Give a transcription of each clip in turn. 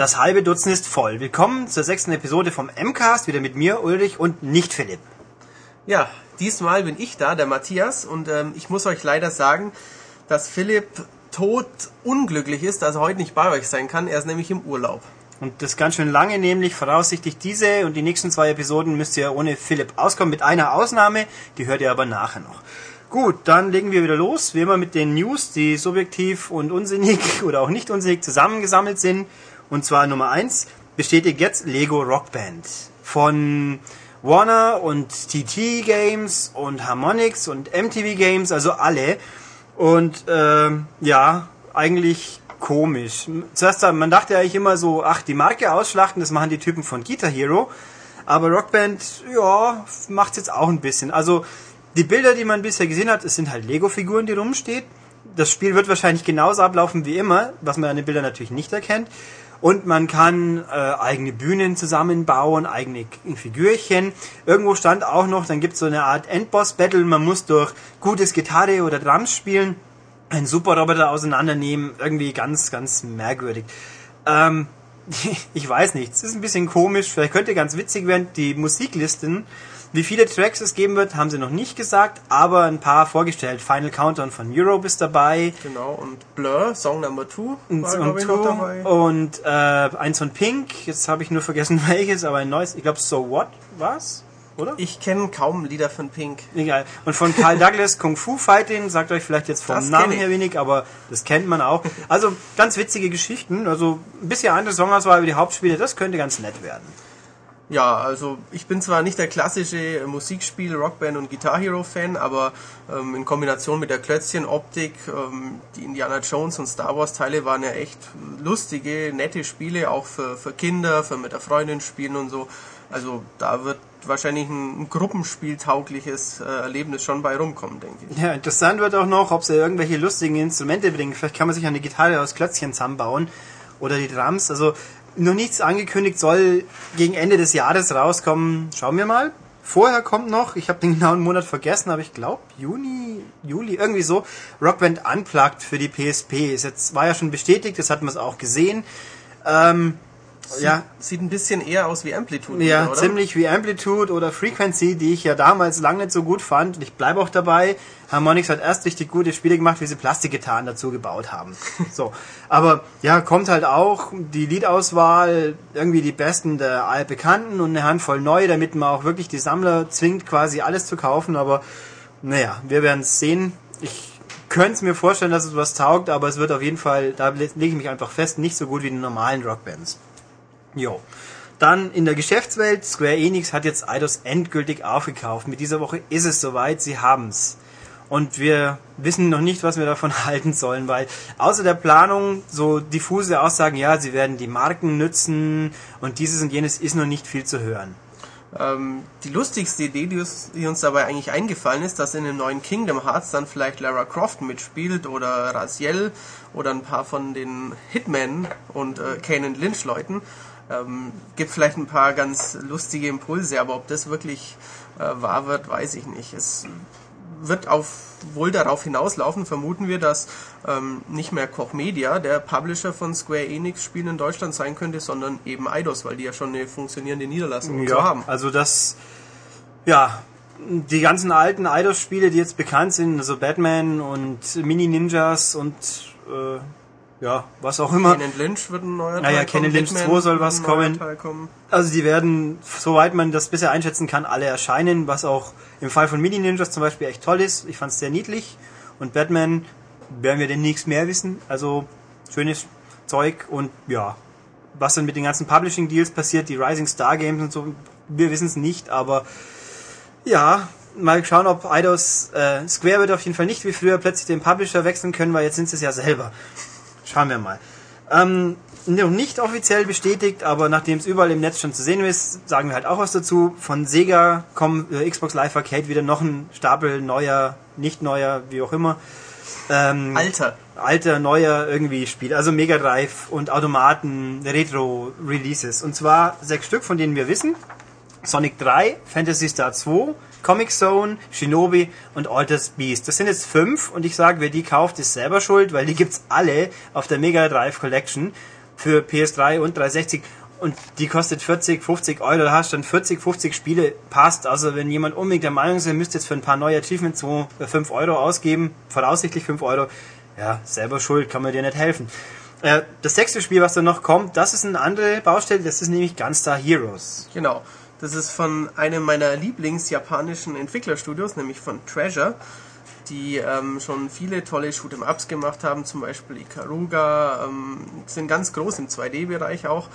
Das halbe Dutzend ist voll. Willkommen zur sechsten Episode vom MCAST, wieder mit mir, Ulrich und nicht Philipp. Ja, diesmal bin ich da, der Matthias, und ähm, ich muss euch leider sagen, dass Philipp tot unglücklich ist, dass er heute nicht bei euch sein kann. Er ist nämlich im Urlaub. Und das ganz schön lange, nämlich voraussichtlich diese und die nächsten zwei Episoden müsst ihr ohne Philipp auskommen, mit einer Ausnahme, die hört ihr aber nachher noch. Gut, dann legen wir wieder los, wie immer mit den News, die subjektiv und unsinnig oder auch nicht unsinnig zusammengesammelt sind. Und zwar Nummer eins bestätigt jetzt Lego Rock Band von Warner und TT Games und Harmonix und MTV Games, also alle. Und äh, ja, eigentlich komisch. Zuerst, man dachte eigentlich immer so, ach, die Marke ausschlachten, das machen die Typen von Guitar Hero. Aber Rockband, ja, macht's jetzt auch ein bisschen. Also, die Bilder, die man bisher gesehen hat, es sind halt Lego-Figuren, die rumsteht. Das Spiel wird wahrscheinlich genauso ablaufen wie immer, was man an den Bildern natürlich nicht erkennt. Und man kann äh, eigene Bühnen zusammenbauen, eigene Figürchen. Irgendwo stand auch noch, dann gibt es so eine Art Endboss-Battle. Man muss durch gutes Gitarre oder Drums spielen, einen Superroboter auseinandernehmen. Irgendwie ganz, ganz merkwürdig. Ähm, ich weiß nicht, es ist ein bisschen komisch. Vielleicht könnte ganz witzig werden, die Musiklisten wie viele Tracks es geben wird, haben sie noch nicht gesagt, aber ein paar vorgestellt. Final Countdown von Europe ist dabei. Genau, und Blur, Song Number 2 war, und, two, dabei. Und äh, eins von Pink, jetzt habe ich nur vergessen welches, aber ein neues, ich glaube So What was? Oder? Ich kenne kaum Lieder von Pink. Egal. Und von Carl Douglas Kung Fu Fighting, sagt euch vielleicht jetzt vom das Namen her wenig, aber das kennt man auch. Also ganz witzige Geschichten. Also ein bisschen andere Songauswahl über die Hauptspiele, das könnte ganz nett werden. Ja, also ich bin zwar nicht der klassische Musikspiel, Rockband und Guitar Hero Fan, aber ähm, in Kombination mit der Klötzchenoptik, ähm, die Indiana Jones und Star Wars Teile waren ja echt lustige, nette Spiele, auch für, für Kinder, für mit der Freundin spielen und so. Also da wird wahrscheinlich ein, ein gruppenspieltaugliches äh, Erlebnis schon bei rumkommen, denke ich. Ja, interessant wird auch noch, ob sie irgendwelche lustigen Instrumente bringen. Vielleicht kann man sich eine Gitarre aus Klötzchen zusammenbauen oder die Drums. Also noch nichts angekündigt, soll gegen Ende des Jahres rauskommen. Schauen wir mal. Vorher kommt noch, ich habe den genauen Monat vergessen, aber ich glaube Juni, Juli, irgendwie so, Rockband Unplugged für die PSP. Ist jetzt war ja schon bestätigt, das hat man es auch gesehen. Ähm, Sieht, ja. sieht ein bisschen eher aus wie Amplitude. Ja, oder? ziemlich wie Amplitude oder Frequency, die ich ja damals lange nicht so gut fand. Und ich bleibe auch dabei. Harmonix hat erst richtig gute Spiele gemacht, wie sie Plastikgitarren dazu gebaut haben. so. Aber ja, kommt halt auch die Liedauswahl, irgendwie die besten der altbekannten und eine Handvoll neu, damit man auch wirklich die Sammler zwingt, quasi alles zu kaufen. Aber naja, wir werden es sehen. Ich könnte es mir vorstellen, dass es was taugt, aber es wird auf jeden Fall, da lege ich mich einfach fest, nicht so gut wie die normalen Rockbands. Jo. Dann in der Geschäftswelt, Square Enix hat jetzt Eidos endgültig aufgekauft. Mit dieser Woche ist es soweit, sie haben's. Und wir wissen noch nicht, was wir davon halten sollen, weil außer der Planung so diffuse Aussagen, ja, sie werden die Marken nützen und dieses und jenes ist noch nicht viel zu hören. Ähm, die lustigste Idee, die uns, die uns, dabei eigentlich eingefallen ist, dass in dem neuen Kingdom Hearts dann vielleicht Lara Croft mitspielt oder Raziel oder ein paar von den Hitman und äh, Kane Lynch Leuten ähm, gibt vielleicht ein paar ganz lustige Impulse, aber ob das wirklich äh, wahr wird, weiß ich nicht. Es wird auf, wohl darauf hinauslaufen, vermuten wir, dass ähm, nicht mehr Koch Media der Publisher von Square Enix Spielen in Deutschland sein könnte, sondern eben Eidos, weil die ja schon eine funktionierende Niederlassung ja, haben. Also das, ja, die ganzen alten Eidos-Spiele, die jetzt bekannt sind, also Batman und Mini Ninjas und äh, ja, was auch immer. Kenan Lynch wird ein neuer naja, Teil Kenan Lynch 2 soll was kommen. Also die werden, soweit man das bisher einschätzen kann, alle erscheinen, was auch im Fall von Mini Ninjas zum Beispiel echt toll ist. Ich fand es sehr niedlich. Und Batman werden wir demnächst mehr wissen. Also schönes Zeug und ja, was dann mit den ganzen Publishing Deals passiert, die Rising Star Games und so, wir wissen es nicht, aber ja, mal schauen, ob Eidos äh, Square wird auf jeden Fall nicht wie früher plötzlich den Publisher wechseln können, weil jetzt sind sie es ja selber. Schauen wir mal. Ähm, noch nicht offiziell bestätigt, aber nachdem es überall im Netz schon zu sehen ist, sagen wir halt auch was dazu. Von Sega kommen äh, Xbox Live Arcade wieder noch ein Stapel neuer, nicht neuer, wie auch immer. Ähm, alter. Alter, neuer irgendwie Spiel. Also Mega Drive und Automaten, Retro-Releases. Und zwar sechs Stück, von denen wir wissen. Sonic 3, Fantasy Star 2, Comic Zone, Shinobi und Altered Beast. Das sind jetzt fünf und ich sage, wer die kauft, ist selber schuld, weil die gibt's alle auf der Mega Drive Collection. für PS3 und 360 und die kostet 40, 50 Euro, da hast du dann 40, 50 Spiele, passt. Also wenn jemand unbedingt der Meinung ist, er müsste jetzt für ein paar neue Achievements so 5 Euro ausgeben, voraussichtlich 5 Euro, ja, selber schuld, kann man dir nicht helfen. Äh, das sechste Spiel, was dann noch kommt, das ist eine andere Baustelle, das ist nämlich Gunstar Heroes. Genau. Das ist von einem meiner Lieblings-japanischen Entwicklerstudios, nämlich von Treasure, die ähm, schon viele tolle Shoot'em-Ups gemacht haben, zum Beispiel Ikaruga, ähm, sind ganz groß im 2D-Bereich auch.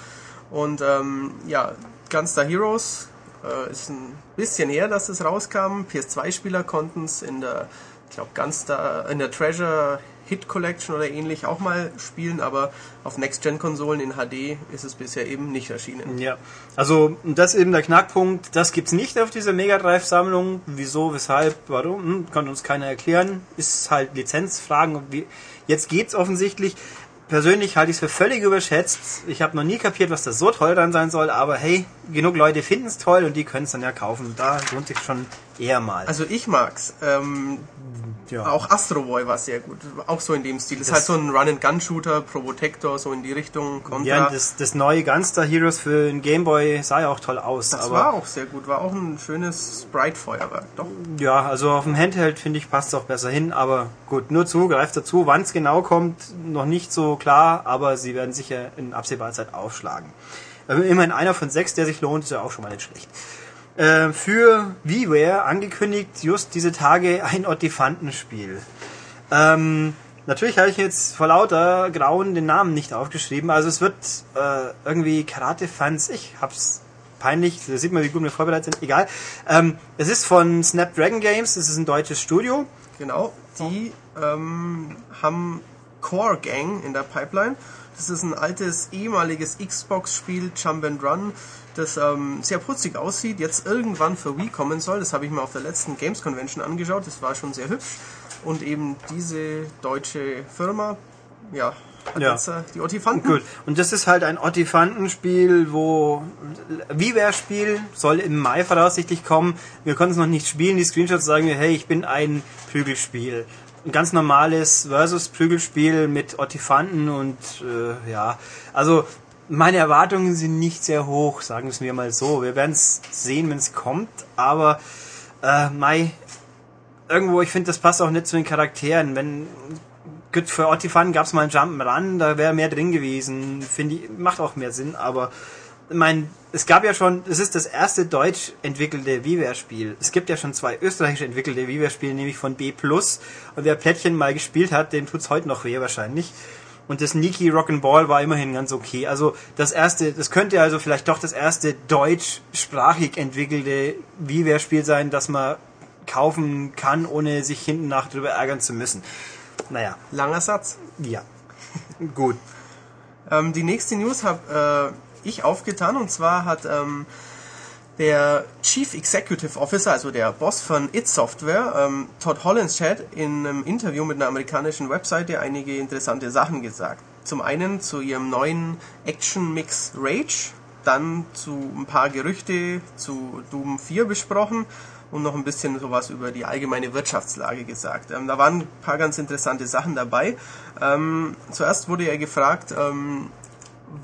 Und ähm, ja, Gunstar Heroes äh, ist ein bisschen her, dass es rauskam. PS2-Spieler konnten es in der, ich glaube, Gunstar, in der Treasure Hit Collection oder ähnlich auch mal spielen, aber auf Next-Gen-Konsolen in HD ist es bisher eben nicht erschienen. Ja, also das ist eben der Knackpunkt. Das gibt's nicht auf dieser Mega Drive-Sammlung. Wieso, weshalb, warum, hm, kann uns keiner erklären. Ist halt Lizenzfragen. Jetzt geht's offensichtlich persönlich halte ich es für völlig überschätzt. Ich habe noch nie kapiert, was da so toll dran sein soll, aber hey, genug Leute finden es toll und die können es dann ja kaufen. Da lohnt sich schon eher mal. Also ich mag's. Ähm, ja. Auch Astro Boy war sehr gut. Auch so in dem Stil. Das, das ist halt so ein Run-and-Gun-Shooter, Probotector, so in die Richtung. Contra. Ja, das, das neue Gunstar Heroes für den Gameboy sah ja auch toll aus. Das war auch sehr gut. War auch ein schönes Sprite-Feuerwerk, doch. Ja, also auf dem Handheld finde ich passt es auch besser hin. Aber gut, nur zu, greift dazu. Wann es genau kommt, noch nicht so klar. Aber sie werden sicher in absehbarer Zeit aufschlagen. Also immerhin einer von sechs, der sich lohnt, ist ja auch schon mal nicht schlecht. Äh, für WiiWare angekündigt, just diese Tage ein Ottifantenspiel. Ähm, natürlich habe ich jetzt vor lauter Grauen den Namen nicht aufgeschrieben. Also es wird äh, irgendwie Karate-Fans. Ich hab's peinlich. Da sieht man, wie gut wir vorbereitet sind. Egal. Ähm, es ist von Snapdragon Games. Es ist ein deutsches Studio. Genau. Die ähm, haben Core Gang in der Pipeline. Das ist ein altes ehemaliges Xbox-Spiel, Jump and Run, das ähm, sehr putzig aussieht, jetzt irgendwann für Wii kommen soll. Das habe ich mir auf der letzten Games Convention angeschaut. Das war schon sehr hübsch. Und eben diese deutsche Firma, ja, ja. jetzt äh, die Ottifanten. Gut. Und das ist halt ein Ottifantenspiel, wo WiiWare-Spiel soll im Mai voraussichtlich kommen. Wir konnten es noch nicht spielen. Die Screenshots sagen mir, hey, ich bin ein Prügelspiel. Ein ganz normales Versus-Prügelspiel mit Ottifanten und äh, ja, also meine Erwartungen sind nicht sehr hoch, sagen wir es mir mal so. Wir werden es sehen, wenn es kommt, aber äh, Mai, irgendwo, ich finde, das passt auch nicht zu den Charakteren. Wenn gut, für Ottifan gab es mal einen Jump'n'Run, da wäre mehr drin gewesen, finde ich, macht auch mehr Sinn, aber mein, es gab ja schon, es ist das erste deutsch entwickelte WiiWare-Spiel. Es gibt ja schon zwei österreichisch entwickelte WiiWare-Spiele, nämlich von B+. Und wer Plättchen mal gespielt hat, dem tut's heute noch weh wahrscheinlich. Und das Niki Rock'n'Ball war immerhin ganz okay. Also das erste, das könnte also vielleicht doch das erste deutschsprachig entwickelte WiiWare-Spiel sein, das man kaufen kann, ohne sich hinten nach drüber ärgern zu müssen. Naja. Langer Satz. Ja. Gut. Ähm, die nächste News habe äh, ich aufgetan und zwar hat ähm, der Chief Executive Officer, also der Boss von It Software, ähm, Todd Hollandschad, in einem Interview mit einer amerikanischen Webseite einige interessante Sachen gesagt. Zum einen zu ihrem neuen Action-Mix Rage, dann zu ein paar Gerüchte zu Doom 4 besprochen und noch ein bisschen sowas über die allgemeine Wirtschaftslage gesagt. Ähm, da waren ein paar ganz interessante Sachen dabei. Ähm, zuerst wurde er gefragt, ähm,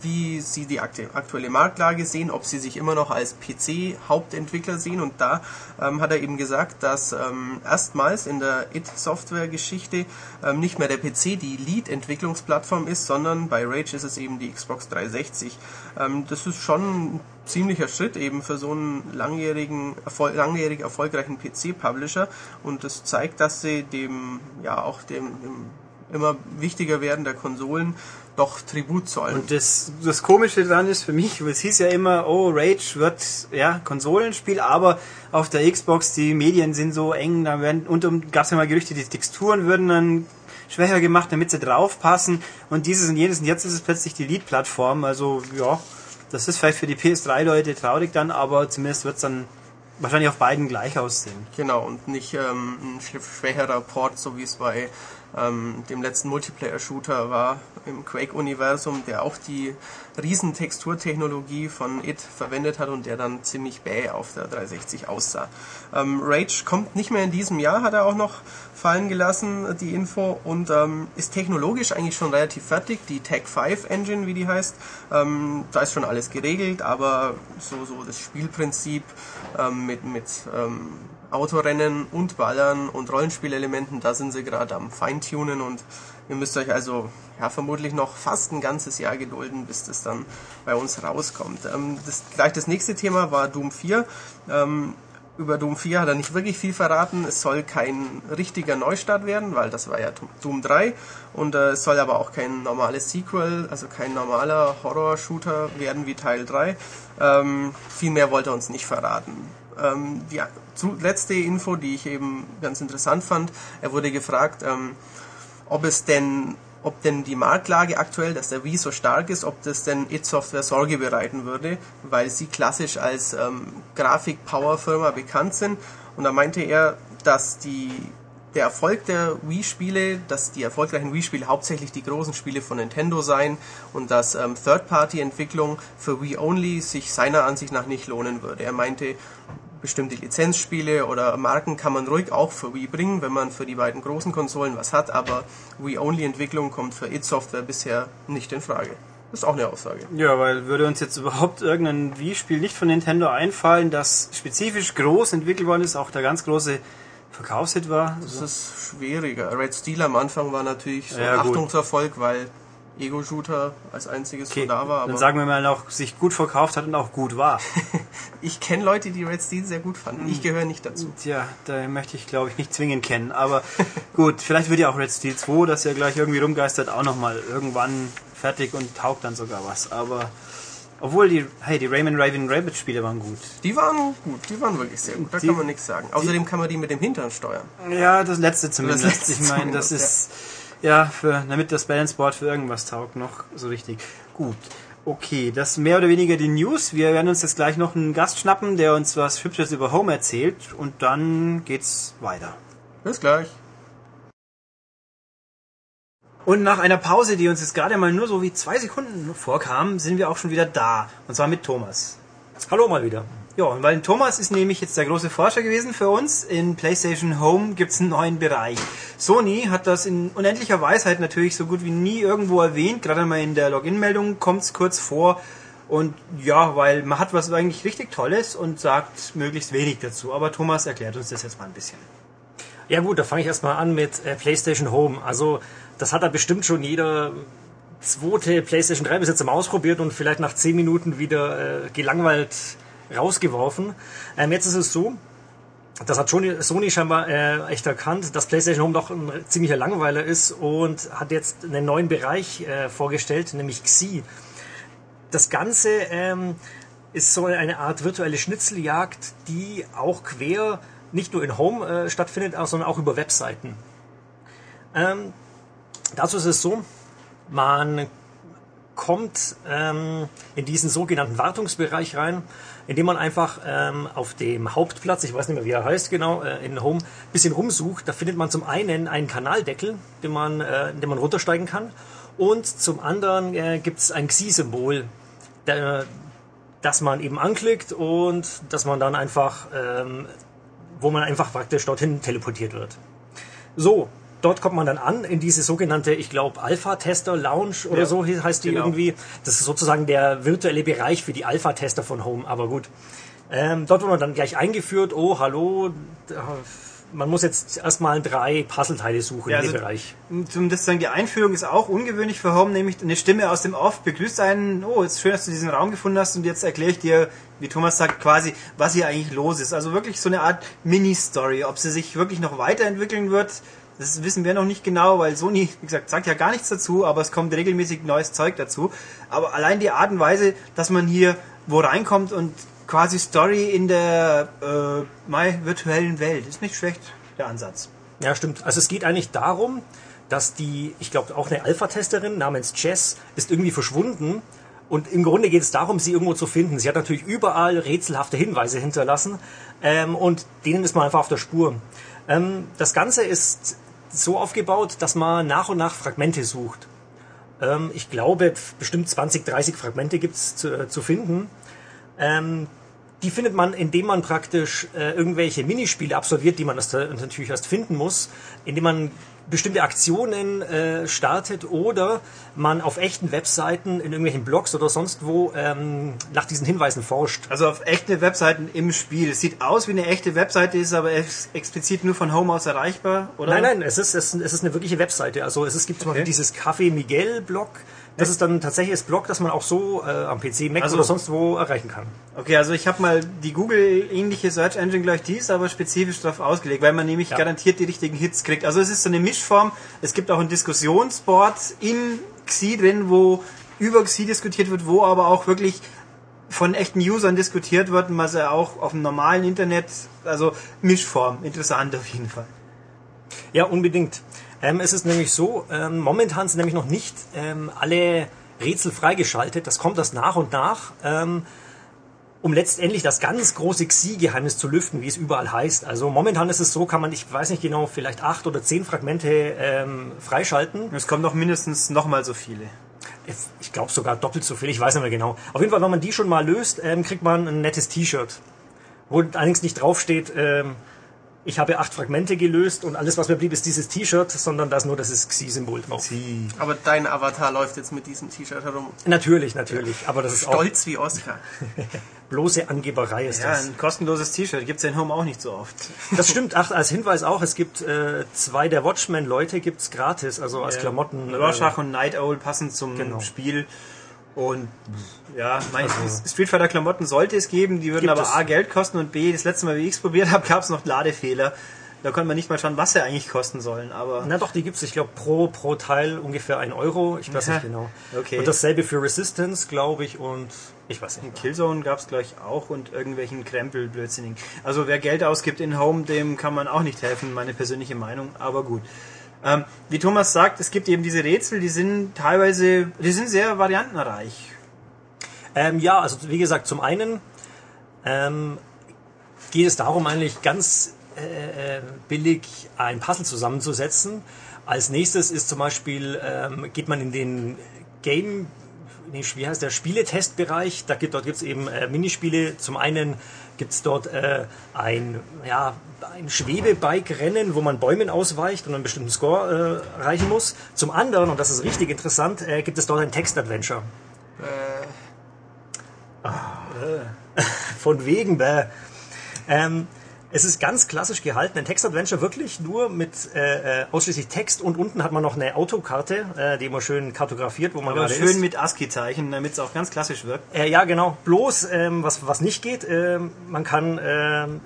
wie sie die aktuelle Marktlage sehen, ob sie sich immer noch als PC-Hauptentwickler sehen. Und da ähm, hat er eben gesagt, dass ähm, erstmals in der IT-Software-Geschichte ähm, nicht mehr der PC die Lead-Entwicklungsplattform ist, sondern bei Rage ist es eben die Xbox 360. Ähm, das ist schon ein ziemlicher Schritt eben für so einen langjährigen, erfol langjährig erfolgreichen PC-Publisher. Und das zeigt, dass sie dem, ja auch dem, dem immer wichtiger werden der Konsolen doch Tribut zollen. Und das, das Komische daran ist für mich, es hieß ja immer, oh, Rage wird ja Konsolenspiel, aber auf der Xbox die Medien sind so eng, da werden und um, gab es ja mal Gerüchte, die Texturen würden dann schwächer gemacht, damit sie draufpassen und dieses und jenes und jetzt ist es plötzlich die Lead-Plattform, also ja, das ist vielleicht für die PS3-Leute traurig dann, aber zumindest wird es dann wahrscheinlich auf beiden gleich aussehen. Genau, und nicht ähm, ein schwächerer Port, so wie es bei ähm, dem letzten Multiplayer-Shooter war im Quake-Universum, der auch die riesen Texturtechnologie von It verwendet hat und der dann ziemlich bäh auf der 360 aussah. Ähm, Rage kommt nicht mehr in diesem Jahr, hat er auch noch fallen gelassen, die Info, und ähm, ist technologisch eigentlich schon relativ fertig. Die Tech 5 Engine, wie die heißt, ähm, da ist schon alles geregelt, aber so, so das Spielprinzip ähm, mit, mit ähm, Autorennen und Ballern und Rollenspielelementen, da sind sie gerade am Feintunen und ihr müsst euch also ja vermutlich noch fast ein ganzes Jahr gedulden, bis das dann bei uns rauskommt. Ähm, das, gleich das nächste Thema war Doom 4. Ähm, über Doom 4 hat er nicht wirklich viel verraten. Es soll kein richtiger Neustart werden, weil das war ja Doom 3. Und äh, es soll aber auch kein normales Sequel, also kein normaler Horror-Shooter werden wie Teil 3. Ähm, viel mehr wollte er uns nicht verraten. Ähm, die letzte Info, die ich eben ganz interessant fand, er wurde gefragt, ähm, ob es denn ob denn die Marktlage aktuell, dass der Wii so stark ist, ob das denn It Software Sorge bereiten würde, weil sie klassisch als ähm, Grafik-Power-Firma bekannt sind. Und da meinte er, dass die, der Erfolg der Wii-Spiele, dass die erfolgreichen Wii-Spiele hauptsächlich die großen Spiele von Nintendo seien und dass ähm, Third-Party-Entwicklung für Wii Only sich seiner Ansicht nach nicht lohnen würde. Er meinte, bestimmte Lizenzspiele oder Marken kann man ruhig auch für Wii bringen, wenn man für die beiden großen Konsolen was hat, aber Wii-Only-Entwicklung kommt für id Software bisher nicht in Frage. Das ist auch eine Aussage. Ja, weil würde uns jetzt überhaupt irgendein Wii-Spiel nicht von Nintendo einfallen, das spezifisch groß entwickelt worden ist, auch der ganz große Verkaufshit war. Das ist schwieriger. Red Steel am Anfang war natürlich so ja, ein Achtungserfolg, weil Ego-Shooter als einziges okay, da war. dann sagen wir mal noch, sich gut verkauft hat und auch gut war. ich kenne Leute, die Red Steel sehr gut fanden. Ich gehöre nicht dazu. Tja, da möchte ich glaube ich nicht zwingend kennen. Aber gut, vielleicht wird ja auch Red Steel 2, das ja gleich irgendwie rumgeistert, auch nochmal irgendwann fertig und taugt dann sogar was. Aber obwohl die, hey, die Rayman Raven Rabbit Spiele waren gut. Die waren gut, die waren wirklich sehr gut. Da die, kann man nichts sagen. Außerdem kann man die mit dem Hintern steuern. Ja, das letzte zumindest. Das letzte ich meine, das ist. Ja ja, für, damit das Balanceboard für irgendwas taugt noch so richtig. Gut. Okay, das mehr oder weniger die News. Wir werden uns jetzt gleich noch einen Gast schnappen, der uns was Hübsches über Home erzählt und dann geht's weiter. Bis gleich. Und nach einer Pause, die uns jetzt gerade mal nur so wie zwei Sekunden vorkam, sind wir auch schon wieder da. Und zwar mit Thomas. Hallo mal wieder. Ja, weil Thomas ist nämlich jetzt der große Forscher gewesen für uns. In PlayStation Home gibt es einen neuen Bereich. Sony hat das in unendlicher Weisheit natürlich so gut wie nie irgendwo erwähnt. Gerade mal in der Login-Meldung kommt es kurz vor. Und ja, weil man hat was eigentlich richtig Tolles und sagt möglichst wenig dazu. Aber Thomas erklärt uns das jetzt mal ein bisschen. Ja gut, da fange ich erstmal an mit äh, PlayStation Home. Also das hat da bestimmt schon jeder zweite PlayStation 3 Besitzer mal ausprobiert und vielleicht nach 10 Minuten wieder äh, gelangweilt rausgeworfen. Ähm, jetzt ist es so, das hat Sony scheinbar äh, echt erkannt, dass PlayStation Home doch ein ziemlicher Langweiler ist und hat jetzt einen neuen Bereich äh, vorgestellt, nämlich Xi. Das Ganze ähm, ist so eine Art virtuelle Schnitzeljagd, die auch quer nicht nur in Home äh, stattfindet, sondern auch über Webseiten. Ähm, dazu ist es so, man kommt ähm, in diesen sogenannten Wartungsbereich rein indem man einfach ähm, auf dem Hauptplatz, ich weiß nicht mehr wie er heißt genau, äh, in Home, bisschen rumsucht. Da findet man zum einen einen Kanaldeckel, den man, äh, den man runtersteigen kann. Und zum anderen äh, gibt es ein Xi-Symbol, das man eben anklickt und dass man dann einfach, ähm, wo man einfach praktisch dorthin teleportiert wird. So, dort kommt man dann an in diese sogenannte, ich glaube, Alpha-Tester Lounge oder ja, so heißt die genau. irgendwie. Das ist sozusagen der virtuelle Bereich für die Alpha-Tester von Home, aber gut. Ähm, dort wird man dann gleich eingeführt, oh, hallo, man muss jetzt erstmal drei Puzzleteile suchen ja, in dem also, Bereich. Zum das sagen, die Einführung ist auch ungewöhnlich für Home, nämlich eine Stimme aus dem Off begrüßt einen, oh, es ist schön, dass du diesen Raum gefunden hast und jetzt erkläre ich dir, wie Thomas sagt, quasi, was hier eigentlich los ist. Also wirklich so eine Art Mini-Story. Ob sie sich wirklich noch weiterentwickeln wird, das wissen wir noch nicht genau, weil Sony, wie gesagt, sagt ja gar nichts dazu, aber es kommt regelmäßig neues Zeug dazu. Aber allein die Art und Weise, dass man hier wo reinkommt und quasi Story in der äh, my virtuellen Welt, ist nicht schlecht, der Ansatz. Ja, stimmt. Also es geht eigentlich darum, dass die, ich glaube auch eine Alpha-Testerin namens Jess ist irgendwie verschwunden und im Grunde geht es darum, sie irgendwo zu finden. Sie hat natürlich überall rätselhafte Hinweise hinterlassen ähm, und denen ist man einfach auf der Spur. Ähm, das Ganze ist so aufgebaut, dass man nach und nach Fragmente sucht. Ähm, ich glaube, bestimmt 20, 30 Fragmente gibt's zu, äh, zu finden. Ähm, die findet man, indem man praktisch äh, irgendwelche Minispiele absolviert, die man das natürlich erst finden muss, indem man bestimmte Aktionen äh, startet oder man auf echten Webseiten in irgendwelchen Blogs oder sonst wo ähm, nach diesen Hinweisen forscht. Also auf echte Webseiten im Spiel. Es sieht aus wie eine echte Webseite, ist aber ex explizit nur von Home aus erreichbar, oder? Nein, nein, es ist, es, es ist eine wirkliche Webseite. Also es, ist, gibt zum Okay. Beispiel dieses Café Miguel Blog. Das ist dann tatsächlich das Blog, das man auch so äh, am PC, Mac Also- oder sonst wo erreichen kann. Okay, also ich habe mal die Google-ähnliche Search Engine gleich, die ist aber spezifisch darauf ausgelegt, weil man nämlich Ja. garantiert die richtigen Hits kriegt. Also es ist so eine Mischform. Es gibt auch ein Diskussionsboard in Xi drin, wo über Xi diskutiert wird, wo aber auch wirklich von echten Usern diskutiert wird, was ja auch auf dem normalen Internet, also Mischform, interessant auf jeden Fall. Ja, unbedingt. Ähm, es ist nämlich so, ähm, momentan sind nämlich noch nicht ähm, alle Rätsel freigeschaltet. Das kommt erst nach und nach, ähm, um letztendlich das ganz große Xi-Geheimnis zu lüften, wie es überall heißt. Also momentan ist es so, kann man, ich weiß nicht genau, vielleicht acht oder zehn Fragmente ähm, freischalten. Es kommen noch mindestens nochmal so viele. Ich glaube sogar doppelt so viel, ich weiß nicht mehr genau. Auf jeden Fall, wenn man die schon mal löst, ähm, kriegt man ein nettes T-Shirt. Wo allerdings nicht draufsteht, ähm, ich habe acht Fragmente gelöst und alles, was mir blieb, ist dieses T-Shirt, sondern da ist nur das Xi-Symbol drauf. Aber dein Avatar läuft jetzt mit diesem T-Shirt herum. Natürlich, natürlich. Aber das ist auch Stolz wie Oscar. bloße Angeberei ist Ja, das. ein kostenloses T-Shirt gibt's ja in Home auch nicht so oft. Das stimmt, ach, als Hinweis auch, es gibt äh, zwei der Watchmen-Leute gibt's gratis, also als Klamotten. äh, Rorschach und Night Owl passen zum Genau. Spiel. Und ja, mein, Street Fighter Klamotten sollte es geben, die würden Gibt aber es. A Geld kosten und B, das letzte Mal, wie ich es probiert habe, gab es noch Ladefehler. Da konnte man nicht mal schauen, was sie eigentlich kosten sollen. Aber Na doch, die gibt's, ich glaube, pro, pro Teil ungefähr ein Euro. Ich weiß Aha. nicht genau. Okay. Und dasselbe für Resistance, glaube ich, und ich weiß nicht. Killzone gab es gleich auch und irgendwelchen Krempel, Blödsinnigen. Also wer Geld ausgibt in Home, dem kann man auch nicht helfen, meine persönliche Meinung, aber gut. Ähm, wie Thomas sagt, es gibt eben diese Rätsel, die sind teilweise, die sind sehr variantenreich. Ähm, ja, also wie gesagt, zum einen ähm, geht es darum, eigentlich ganz äh, äh, billig ein Puzzle zusammenzusetzen. Als nächstes ist zum Beispiel, ähm, geht man in den Game, nee, wie heißt der, Spieletestbereich. Da gibt, dort gibt es eben äh, Minispiele. Zum einen gibt es dort äh, ein, ja, ein Schwebebike-Rennen, wo man Bäumen ausweicht und einen bestimmten Score äh, erreichen muss. Zum anderen, und das ist richtig interessant, äh, gibt es dort ein Text-Adventure. Von wegen, bäh. Ähm, es ist ganz klassisch gehalten, ein Textadventure wirklich nur mit äh, äh, ausschließlich Text und unten hat man noch eine Autokarte, äh, die immer schön kartografiert, wo man Aber gerade schön ist. mit ASCII-Zeichen, damit es auch ganz klassisch wirkt. Äh, ja, genau. Bloß, ähm, was, was nicht geht, ähm, man kann ähm,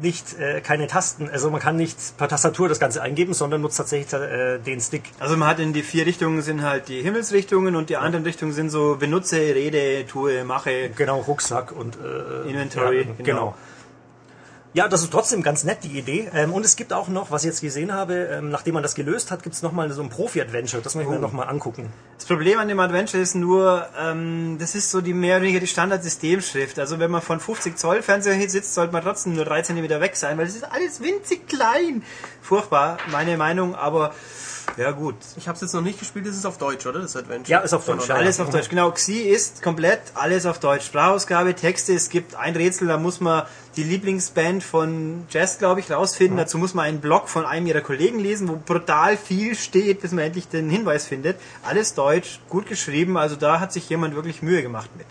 nicht äh, keine Tasten, also man kann nicht per Tastatur das Ganze eingeben, sondern nutzt tatsächlich äh, den Stick. Also man hat in die vier Richtungen sind halt die Himmelsrichtungen und die anderen Richtungen sind so benutze, rede, tue, mache. Genau, Rucksack und äh, Inventory, ja, genau. genau. Ja, das ist trotzdem ganz nett, die Idee. Ähm, und es gibt auch noch, was ich jetzt gesehen habe, ähm, nachdem man das gelöst hat, gibt es nochmal so ein Profi-Adventure. Das möchte ich mir nochmal angucken. Das Problem an dem Adventure ist nur, ähm, das ist so die mehr oder weniger die Standardsystemschrift. Also wenn man von 50 Zoll Fernseher hier sitzt, sollte man trotzdem nur 3 cm weg sein, weil es ist alles winzig klein. Furchtbar, meine Meinung, aber ja gut. Ich habe es jetzt noch nicht gespielt, das ist auf Deutsch, oder? Das Adventure. Ja, ist auf Deutsch, ja. Alles auf Deutsch, genau. Xi ist komplett alles auf Deutsch. Sprachausgabe, Texte, es gibt ein Rätsel, da muss man die Lieblingsband von Jazz, glaube ich, rausfinden. Dazu muss man einen Blog von einem ihrer Kollegen lesen, wo brutal viel steht, bis man endlich den Hinweis findet. Alles Deutsch, gut geschrieben, also da hat sich jemand wirklich Mühe gemacht mit.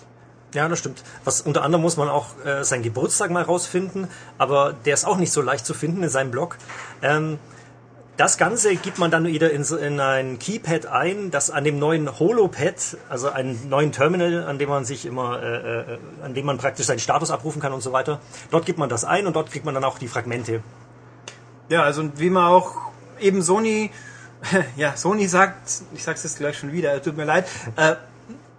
Ja, das stimmt. Was unter anderem muss man auch äh, seinen Geburtstag mal rausfinden, aber der ist auch nicht so leicht zu finden in seinem Blog. Ähm, das Ganze gibt man dann wieder in, in ein Keypad ein, das an dem neuen Holopad, also einen neuen Terminal, an dem man sich immer, äh, äh, an dem man praktisch seinen Status abrufen kann und so weiter. Dort gibt man das ein und dort kriegt man dann auch die Fragmente. Ja, also wie man auch eben Sony, ja, Sony sagt, ich sag's jetzt gleich schon wieder, tut mir leid, äh,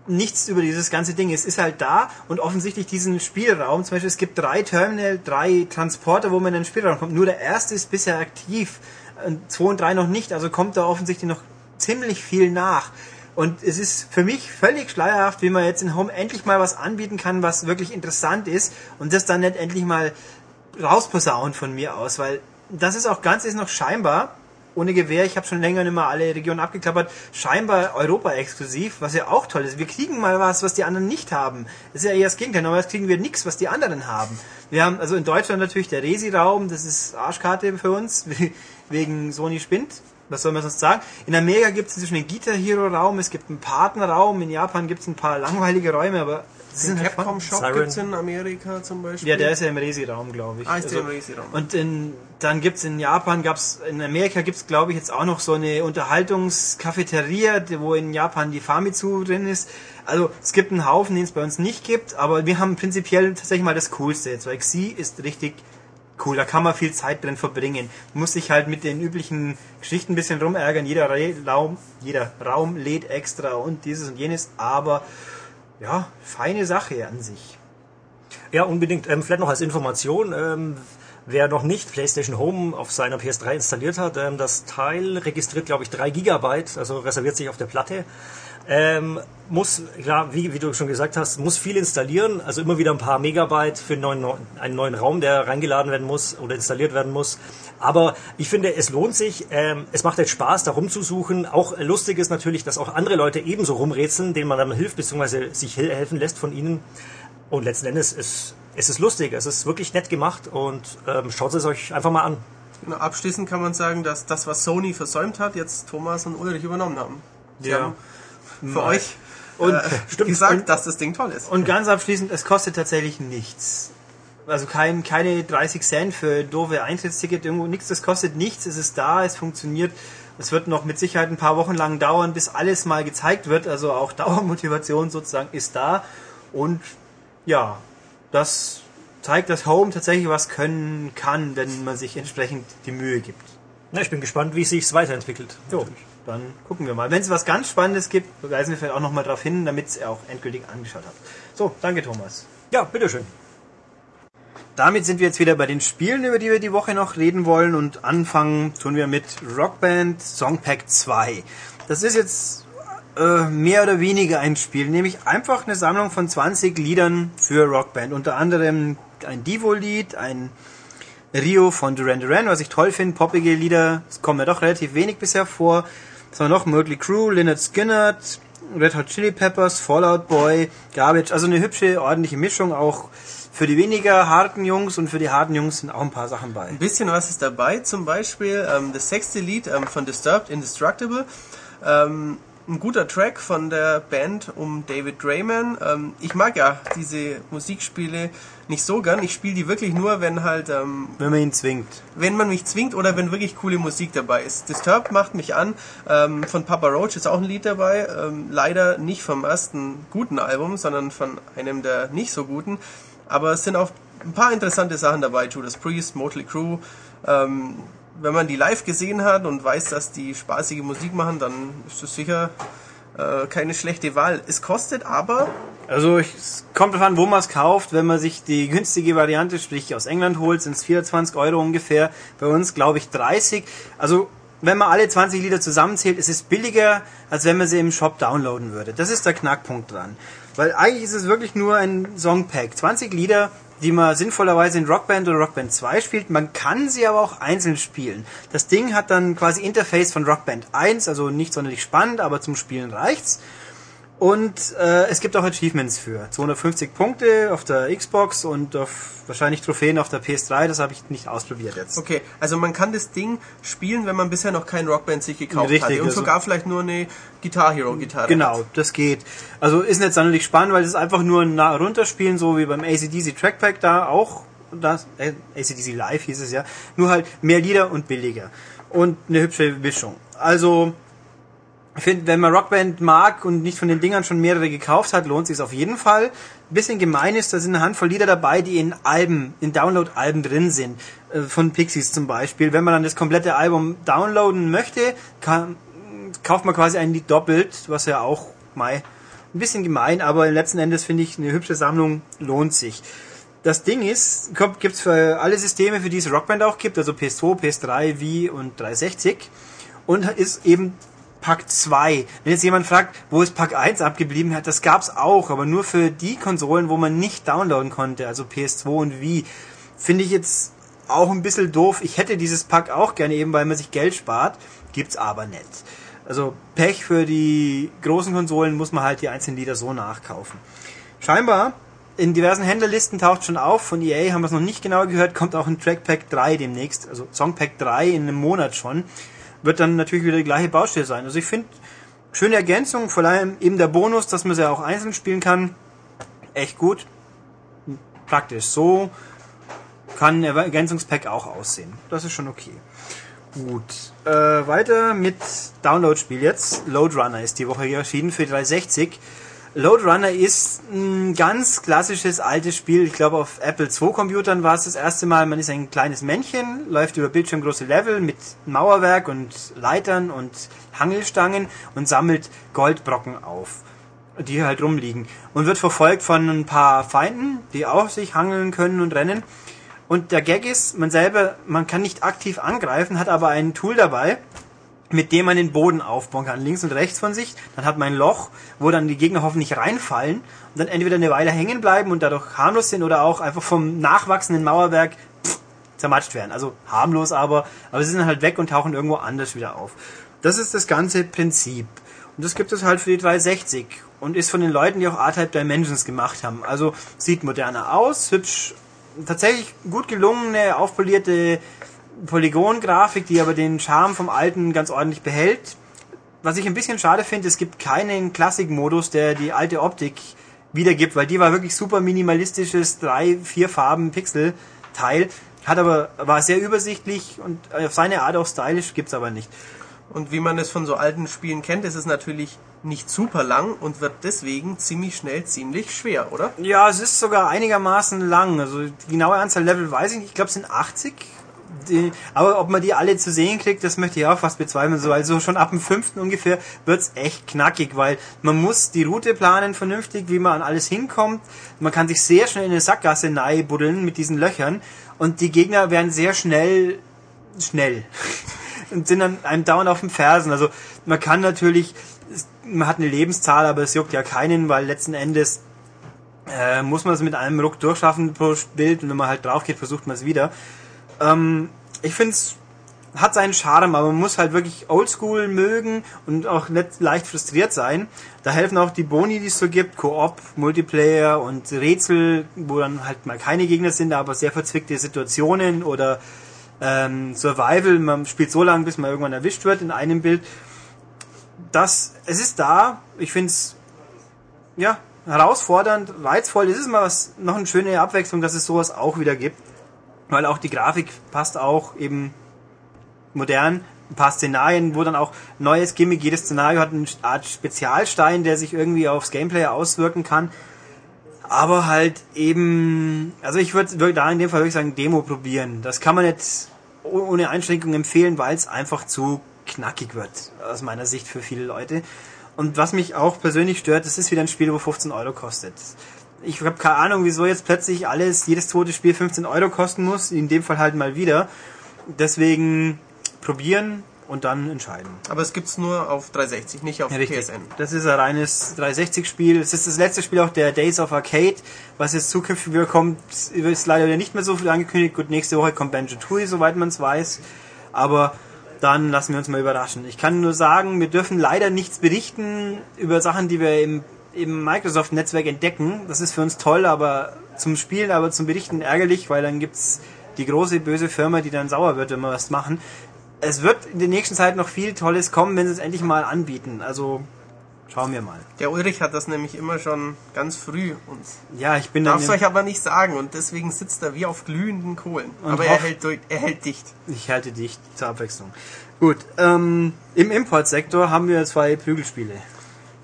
nichts über dieses ganze Ding. Es ist halt da und offensichtlich diesen Spielraum, zum Beispiel es gibt drei Terminal, drei Transporter, wo man in den Spielraum kommt. Nur der erste ist bisher aktiv, und zwei und drei noch nicht, also kommt da offensichtlich noch ziemlich viel nach. Und es ist für mich völlig schleierhaft, wie man jetzt in Home endlich mal was anbieten kann, was wirklich interessant ist und das dann nicht endlich mal rausposaunt von mir aus, weil das ist auch ganz ist noch scheinbar ohne Gewehr. Ich habe schon länger nicht mehr alle Regionen abgeklappert. Scheinbar Europa exklusiv, was ja auch toll ist. Wir kriegen mal was, was die anderen nicht haben. Das ist ja eher das Gegenteil. Normalerweise kriegen wir nichts, was die anderen haben. Wir haben also in Deutschland natürlich der Resi-Raum, das ist Arschkarte für uns, wegen Sony Spind. Was soll man sonst sagen? In Amerika gibt es inzwischen den Guitar Hero Raum, es gibt einen Partnerraum, in Japan gibt es ein paar langweilige Räume, aber das den halt Capcom Shop Siren. gibt's in Amerika zum Beispiel. ja, der ist ja im Resi-Raum, glaube ich. Ah, ist der Also- im Resi-Raum. Und in, dann gibt's in Japan, gab's in Amerika gibt's glaube ich jetzt auch noch so eine Unterhaltungscafeteria, die- wo in Japan die Famitsu drin ist. Also es gibt einen Haufen, den es bei uns nicht gibt, aber wir haben prinzipiell tatsächlich mal das Coolste jetzt, weil Xi ist richtig cool, da kann man viel Zeit drin verbringen. Muss sich halt mit den üblichen Geschichten ein bisschen rumärgern, jeder Raum, jeder Raum lädt extra und dieses und jenes, aber ja, feine Sache an sich. Ja, unbedingt. Ähm, vielleicht noch als Information, ähm, wer noch nicht PlayStation Home auf seiner PS3 installiert hat, ähm, das Teil registriert, glaube ich, 3 Gigabyte, also reserviert sich auf der Platte. Ähm, muss, klar, wie, wie du schon gesagt hast, muss viel installieren, also immer wieder ein paar Megabyte für einen neuen, einen neuen Raum, der reingeladen werden muss oder installiert werden muss. Aber ich finde, es lohnt sich, ähm, es macht jetzt Spaß, da rumzusuchen. Auch lustig ist natürlich, dass auch andere Leute ebenso rumrätseln, denen man dann hilft, beziehungsweise sich hel- helfen lässt von ihnen. Und letzten Endes ist es ist lustig, es ist wirklich nett gemacht und ähm, schaut es euch einfach mal an. Genau, abschließend kann man sagen, dass das, was Sony versäumt hat, jetzt Thomas und Ulrich übernommen haben. Sie Ja. haben für euch Und äh, stimmt, gesagt, und- dass das Ding toll ist. Und ganz abschließend, es kostet tatsächlich nichts. Also kein, keine 30 Cent für doofe Eintrittsticket, irgendwo nichts, das kostet nichts, es ist da, es funktioniert. Es wird noch mit Sicherheit ein paar Wochen lang dauern, bis alles mal gezeigt wird. Also auch Dauermotivation sozusagen ist da. Und ja, das zeigt, dass Home tatsächlich was können kann, wenn man sich entsprechend die Mühe gibt. Na, ich bin gespannt, wie es sich weiterentwickelt. Jo, dann gucken wir mal. Wenn es was ganz Spannendes gibt, weisen wir vielleicht auch nochmal darauf hin, damit ihr auch endgültig angeschaut habt. So, danke Thomas. Ja, bitteschön. Damit sind wir jetzt wieder bei den Spielen, über die wir die Woche noch reden wollen und anfangen tun wir mit Rockband Songpack 2. Das ist jetzt äh, mehr oder weniger ein Spiel, nämlich einfach eine Sammlung von 20 Liedern für Rockband. Unter anderem ein Divo-Lied, ein Rio von Duran Duran, was ich toll finde, poppige Lieder, es kommen ja doch relativ wenig bisher vor. Was haben wir noch? Mötley Crew, Lynyrd Skynyrd, Red Hot Chili Peppers, Fallout Boy, Garbage, also eine hübsche, ordentliche Mischung, auch für die weniger harten Jungs und für die harten Jungs sind auch ein paar Sachen bei. Ein bisschen was ist dabei, zum Beispiel ähm, das sechste Lied ähm, von Disturbed, Indestructible. Ähm, ein guter Track von der Band um David Drayman. Ähm, ich mag ja diese Musikspiele nicht so gern. Ich spiele die wirklich nur, wenn halt, ähm, Wenn man ihn zwingt. wenn man mich zwingt oder wenn wirklich coole Musik dabei ist. Disturbed macht mich an. Ähm, von Papa Roach ist auch ein Lied dabei. Ähm, leider nicht vom ersten guten Album, sondern von einem der nicht so guten. Aber es sind auch ein paar interessante Sachen dabei. Judas Priest, Motley Crue. Ähm, wenn man die live gesehen hat und weiß, dass die spaßige Musik machen, dann ist das sicher äh, keine schlechte Wahl. Es kostet aber Also ich- es kommt davon, wo man es kauft. Wenn man sich die günstige Variante, sprich aus England holt, sind es 24 Euro ungefähr. Bei uns glaube ich 30. Also wenn man alle 20 Lieder zusammenzählt, ist es billiger, als wenn man sie im Shop downloaden würde. Das ist der Knackpunkt dran. Weil eigentlich ist es wirklich nur ein Songpack. 20 Lieder, die man sinnvollerweise in Rockband oder Rockband 2 spielt. Man kann sie aber auch einzeln spielen. Das Ding hat dann quasi Interface von Rockband 1, also nicht sonderlich spannend, aber zum Spielen reicht's. Und äh, es gibt auch Achievements für. 250 Punkte auf der Xbox und auf wahrscheinlich Trophäen auf der PS3. Das habe ich nicht ausprobiert jetzt. Okay, also man kann das Ding spielen, wenn man bisher noch kein Rockband sich gekauft Richtig, hatte und also- sogar vielleicht nur eine Guitar Hero Gitarre. Genau, das geht. Also ist nicht sonderlich spannend, weil es ist einfach nur ein nah runterspielen, so wie beim ACDC Trackpack da auch. Das, äh, ACDC Live hieß es ja. Nur halt mehr Lieder und billiger. Und eine hübsche Mischung. Also, ich finde, wenn man Rockband mag und nicht von den Dingern schon mehrere gekauft hat, lohnt sich auf jeden Fall. Ein bisschen gemein ist, da sind eine Handvoll Lieder dabei, die in Alben, in Download-Alben drin sind. Äh, Von Pixies zum Beispiel. Wenn man dann das komplette Album downloaden möchte, kann, kauft man quasi ein Lied doppelt, was ja auch mei, ein bisschen gemein, aber letzten Endes finde ich eine hübsche Sammlung lohnt sich. Das Ding ist, gibt es für alle Systeme, für die es Rockband auch gibt, also PS2, PS3, Wii und 360 und ist eben Pack 2. Wenn jetzt jemand fragt, wo ist Pack 1 abgeblieben, hat, das gab's auch, aber nur für die Konsolen, wo man nicht downloaden konnte, also PS2 und Wii, finde ich jetzt auch ein bisschen doof. Ich hätte dieses Pack auch gerne eben, weil man sich Geld spart. Gibt's aber nicht. Also Pech für die großen Konsolen muss man halt die einzelnen Lieder so nachkaufen. Scheinbar in diversen Händlerlisten taucht schon auf. Von EA haben wir es noch nicht genau gehört. Kommt auch ein Trackpack 3 demnächst. Also Songpack 3 in einem Monat schon. Wird dann natürlich wieder die gleiche Baustelle sein. Also ich finde, schöne Ergänzung. Vor allem eben der Bonus, dass man sie auch einzeln spielen kann. Echt gut. Praktisch. So kann ein Ergänzungspack auch aussehen. Das ist schon okay. Gut. Äh, weiter mit Download-Spiel jetzt. Load Runner ist die Woche erschienen für 360. Load Runner ist ein ganz klassisches altes Spiel. Ich glaube, auf Apple II Computern war es das erste Mal. Man ist ein kleines Männchen, läuft über bildschirmgroße Level mit Mauerwerk und Leitern und Hangelstangen und sammelt Goldbrocken auf, die hier halt rumliegen. Und wird verfolgt von ein paar Feinden, die auch sich hangeln können und rennen. Und der Gag ist, man selber, man kann nicht aktiv angreifen, hat aber ein Tool dabei, mit dem man den Boden aufbauen kann, links und rechts von sich. Dann hat man ein Loch, wo dann die Gegner hoffentlich reinfallen und dann entweder eine Weile hängen bleiben und dadurch harmlos sind oder auch einfach vom nachwachsenden Mauerwerk zermatscht werden. Also harmlos aber, aber sie sind halt weg und tauchen irgendwo anders wieder auf. Das ist das ganze Prinzip. Und das gibt es halt für die 360 und ist von den Leuten, die auch R-Type Dimensions gemacht haben. Also sieht moderner aus, hübsch tatsächlich gut gelungene, aufpolierte Polygon-Grafik, die aber den Charme vom alten ganz ordentlich behält. Was ich ein bisschen schade finde, es gibt keinen Klassik-Modus, der die alte Optik wiedergibt, weil die war wirklich super minimalistisches, drei, vier Farben Pixel-Teil. Hat aber, war sehr übersichtlich und auf seine Art auch stylisch, gibt's aber nicht. Und wie man es von so alten Spielen kennt, ist es natürlich nicht super lang und wird deswegen ziemlich schnell ziemlich schwer, oder? Ja, es ist sogar einigermaßen lang. Also die genaue Anzahl Level weiß ich nicht. Ich glaube, es sind 80. Die, aber ob man die alle zu sehen kriegt, das möchte ich auch fast bezweifeln. So, also schon ab dem fünften ungefähr wird's echt knackig, weil man muss die Route planen vernünftig, wie man an alles hinkommt. Man kann sich sehr schnell in eine Sackgasse buddeln mit diesen Löchern und die Gegner werden sehr schnell schnell und sind dann einem dauernd auf den Fersen. Also man kann natürlich man hat eine Lebenszahl, aber es juckt ja keinen, weil letzten Endes äh, muss man es mit einem Ruck durchschaffen pro Bild und wenn man halt drauf geht, versucht man es wieder. Ähm, ich finde es hat seinen Charme, aber man muss halt wirklich Oldschool mögen und auch nicht leicht frustriert sein. Da helfen auch die Boni, die es so gibt, Koop, Multiplayer und Rätsel, wo dann halt mal keine Gegner sind, aber sehr verzwickte Situationen oder ähm, Survival. Man spielt so lange, bis man irgendwann erwischt wird in einem Bild das, es ist da. Ich finde es, ja, herausfordernd, reizvoll. Es ist mal was, noch eine schöne Abwechslung, dass es sowas auch wieder gibt. Weil auch die Grafik passt auch eben modern. Ein paar Szenarien, wo dann auch neues Gimmick, jedes Szenario hat eine Art Spezialstein, der sich irgendwie aufs Gameplay auswirken kann. Aber halt eben, also ich würde da in dem Fall wirklich sagen, Demo probieren. Das kann man nicht ohne Einschränkung empfehlen, weil es einfach zu knackig wird, aus meiner Sicht für viele Leute. Und was mich auch persönlich stört, das ist wieder ein Spiel, wo 15 Euro kostet. Ich habe keine Ahnung, wieso jetzt plötzlich alles, jedes tote Spiel 15 Euro kosten muss, in dem Fall halt mal wieder. Deswegen probieren und dann entscheiden. Aber es gibt's nur auf 360, nicht auf ja, PSN. Das ist ein reines 360-Spiel. Es ist das letzte Spiel auch der Days of Arcade, was jetzt zukünftig wieder kommt, ist leider nicht mehr so viel angekündigt. Gut, nächste Woche kommt Banjo Tooie, soweit man es weiß. Aber dann lassen wir uns mal überraschen. Ich kann nur sagen, wir dürfen leider nichts berichten über Sachen, die wir im, im Microsoft-Netzwerk entdecken. Das ist für uns toll, aber zum Spielen, aber zum Berichten ärgerlich, weil dann gibt's die große böse Firma, die dann sauer wird, wenn wir was machen. Es wird in der nächsten Zeit noch viel Tolles kommen, wenn sie es endlich mal anbieten. Also Schauen wir mal. Der Ulrich hat das nämlich immer schon ganz früh uns. Ja, ich bin Darf es euch aber nicht sagen und deswegen sitzt er wie auf glühenden Kohlen. aber er hält, er hält dicht. Ich halte dicht zur Abwechslung. Gut, ähm, im Importsektor haben wir zwei Prügelspiele.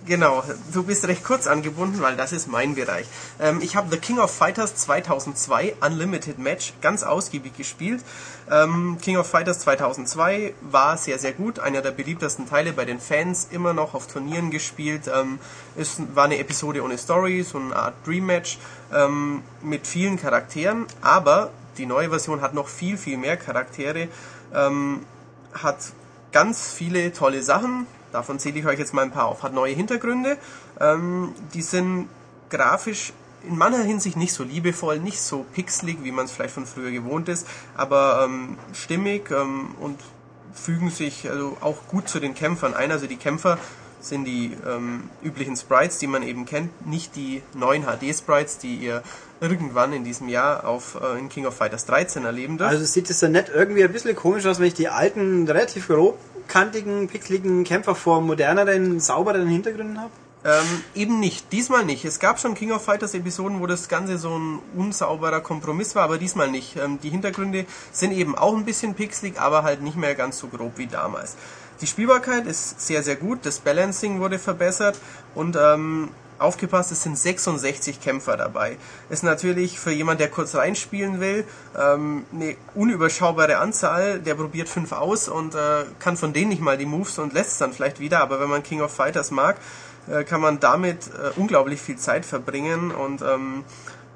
Genau, du bist recht kurz angebunden, weil das ist mein Bereich. Ähm, ich habe The King of Fighters 2002 Unlimited Match ganz ausgiebig gespielt. Ähm, King of Fighters 2002 war sehr, sehr gut, einer der beliebtesten Teile bei den Fans, immer noch auf Turnieren gespielt. Ähm, es war eine Episode ohne Story, so eine Art Dream Match ähm, mit vielen Charakteren, aber die neue Version hat noch viel, viel mehr Charaktere, ähm, hat ganz viele tolle Sachen, Davon zähle ich euch jetzt mal ein paar auf. Hat neue Hintergründe. Ähm, die sind grafisch in mancher Hinsicht nicht so liebevoll, nicht so pixelig, wie man es vielleicht von früher gewohnt ist, aber ähm, stimmig ähm, und fügen sich also auch gut zu den Kämpfern ein. Also die Kämpfer sind die ähm, üblichen Sprites, die man eben kennt, nicht die neuen HD-Sprites, die ihr irgendwann in diesem Jahr auf äh, in King of Fighters 13 erleben dürft. Also sieht es dann nicht irgendwie ein bisschen komisch aus, wenn ich die alten, relativ grobkantigen, pixeligen Kämpfer vor moderneren, saubereren Hintergründen habe? Ähm, eben nicht, diesmal nicht. Es gab schon King of Fighters Episoden, wo das Ganze so ein unsauberer Kompromiss war, aber diesmal nicht. Ähm, die Hintergründe sind eben auch ein bisschen pixelig, aber halt nicht mehr ganz so grob wie damals. Die Spielbarkeit ist sehr, sehr gut, das Balancing wurde verbessert und ähm, aufgepasst, es sind 66 Kämpfer dabei. Ist natürlich für jemand, der kurz reinspielen will, ähm, eine unüberschaubare Anzahl. Der probiert fünf aus und äh, kann von denen nicht mal die Moves und lässt es dann vielleicht wieder. Aber wenn man King of Fighters mag, äh, kann man damit äh, unglaublich viel Zeit verbringen und ähm,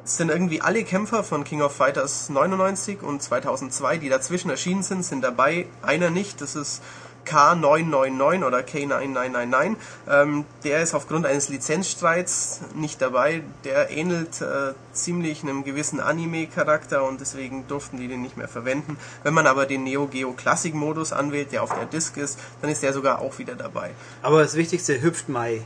es sind irgendwie alle Kämpfer von King of Fighters 99 und 2002, die dazwischen erschienen sind, sind dabei. Einer nicht, das ist K999 oder K9999. Ähm, der ist aufgrund eines Lizenzstreits nicht dabei. Der ähnelt äh, ziemlich einem gewissen Anime-Charakter und deswegen durften die den nicht mehr verwenden. Wenn man aber den Neo Geo Classic Modus anwählt, der auf der Disk ist, dann ist der sogar auch wieder dabei. Aber das Wichtigste hüpft Mai.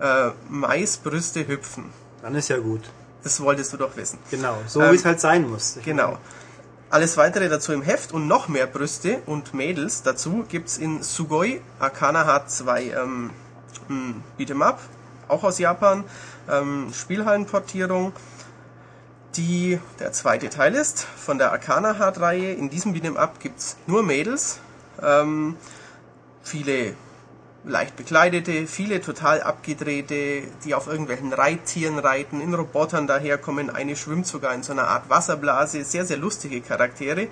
Äh, Maisbrüste hüpfen. Dann ist ja gut. Das wolltest du doch wissen. Genau, so Ähm, wie es halt sein muss. Ich Genau. Alles weitere dazu im Heft und noch mehr Brüste und Mädels dazu gibt's in Sugoi Akana Heart 2 ähm, ein Beat'em Up, auch aus Japan, ähm, Spielhallenportierung, die der zweite Teil ist von der Akana Heart Reihe. In diesem Beat'em Up gibt's nur Mädels, ähm, viele leicht bekleidete, viele total abgedrehte, die auf irgendwelchen Reittieren reiten, in Robotern daherkommen. Eine schwimmt sogar in so einer Art Wasserblase. Sehr, sehr lustige Charaktere.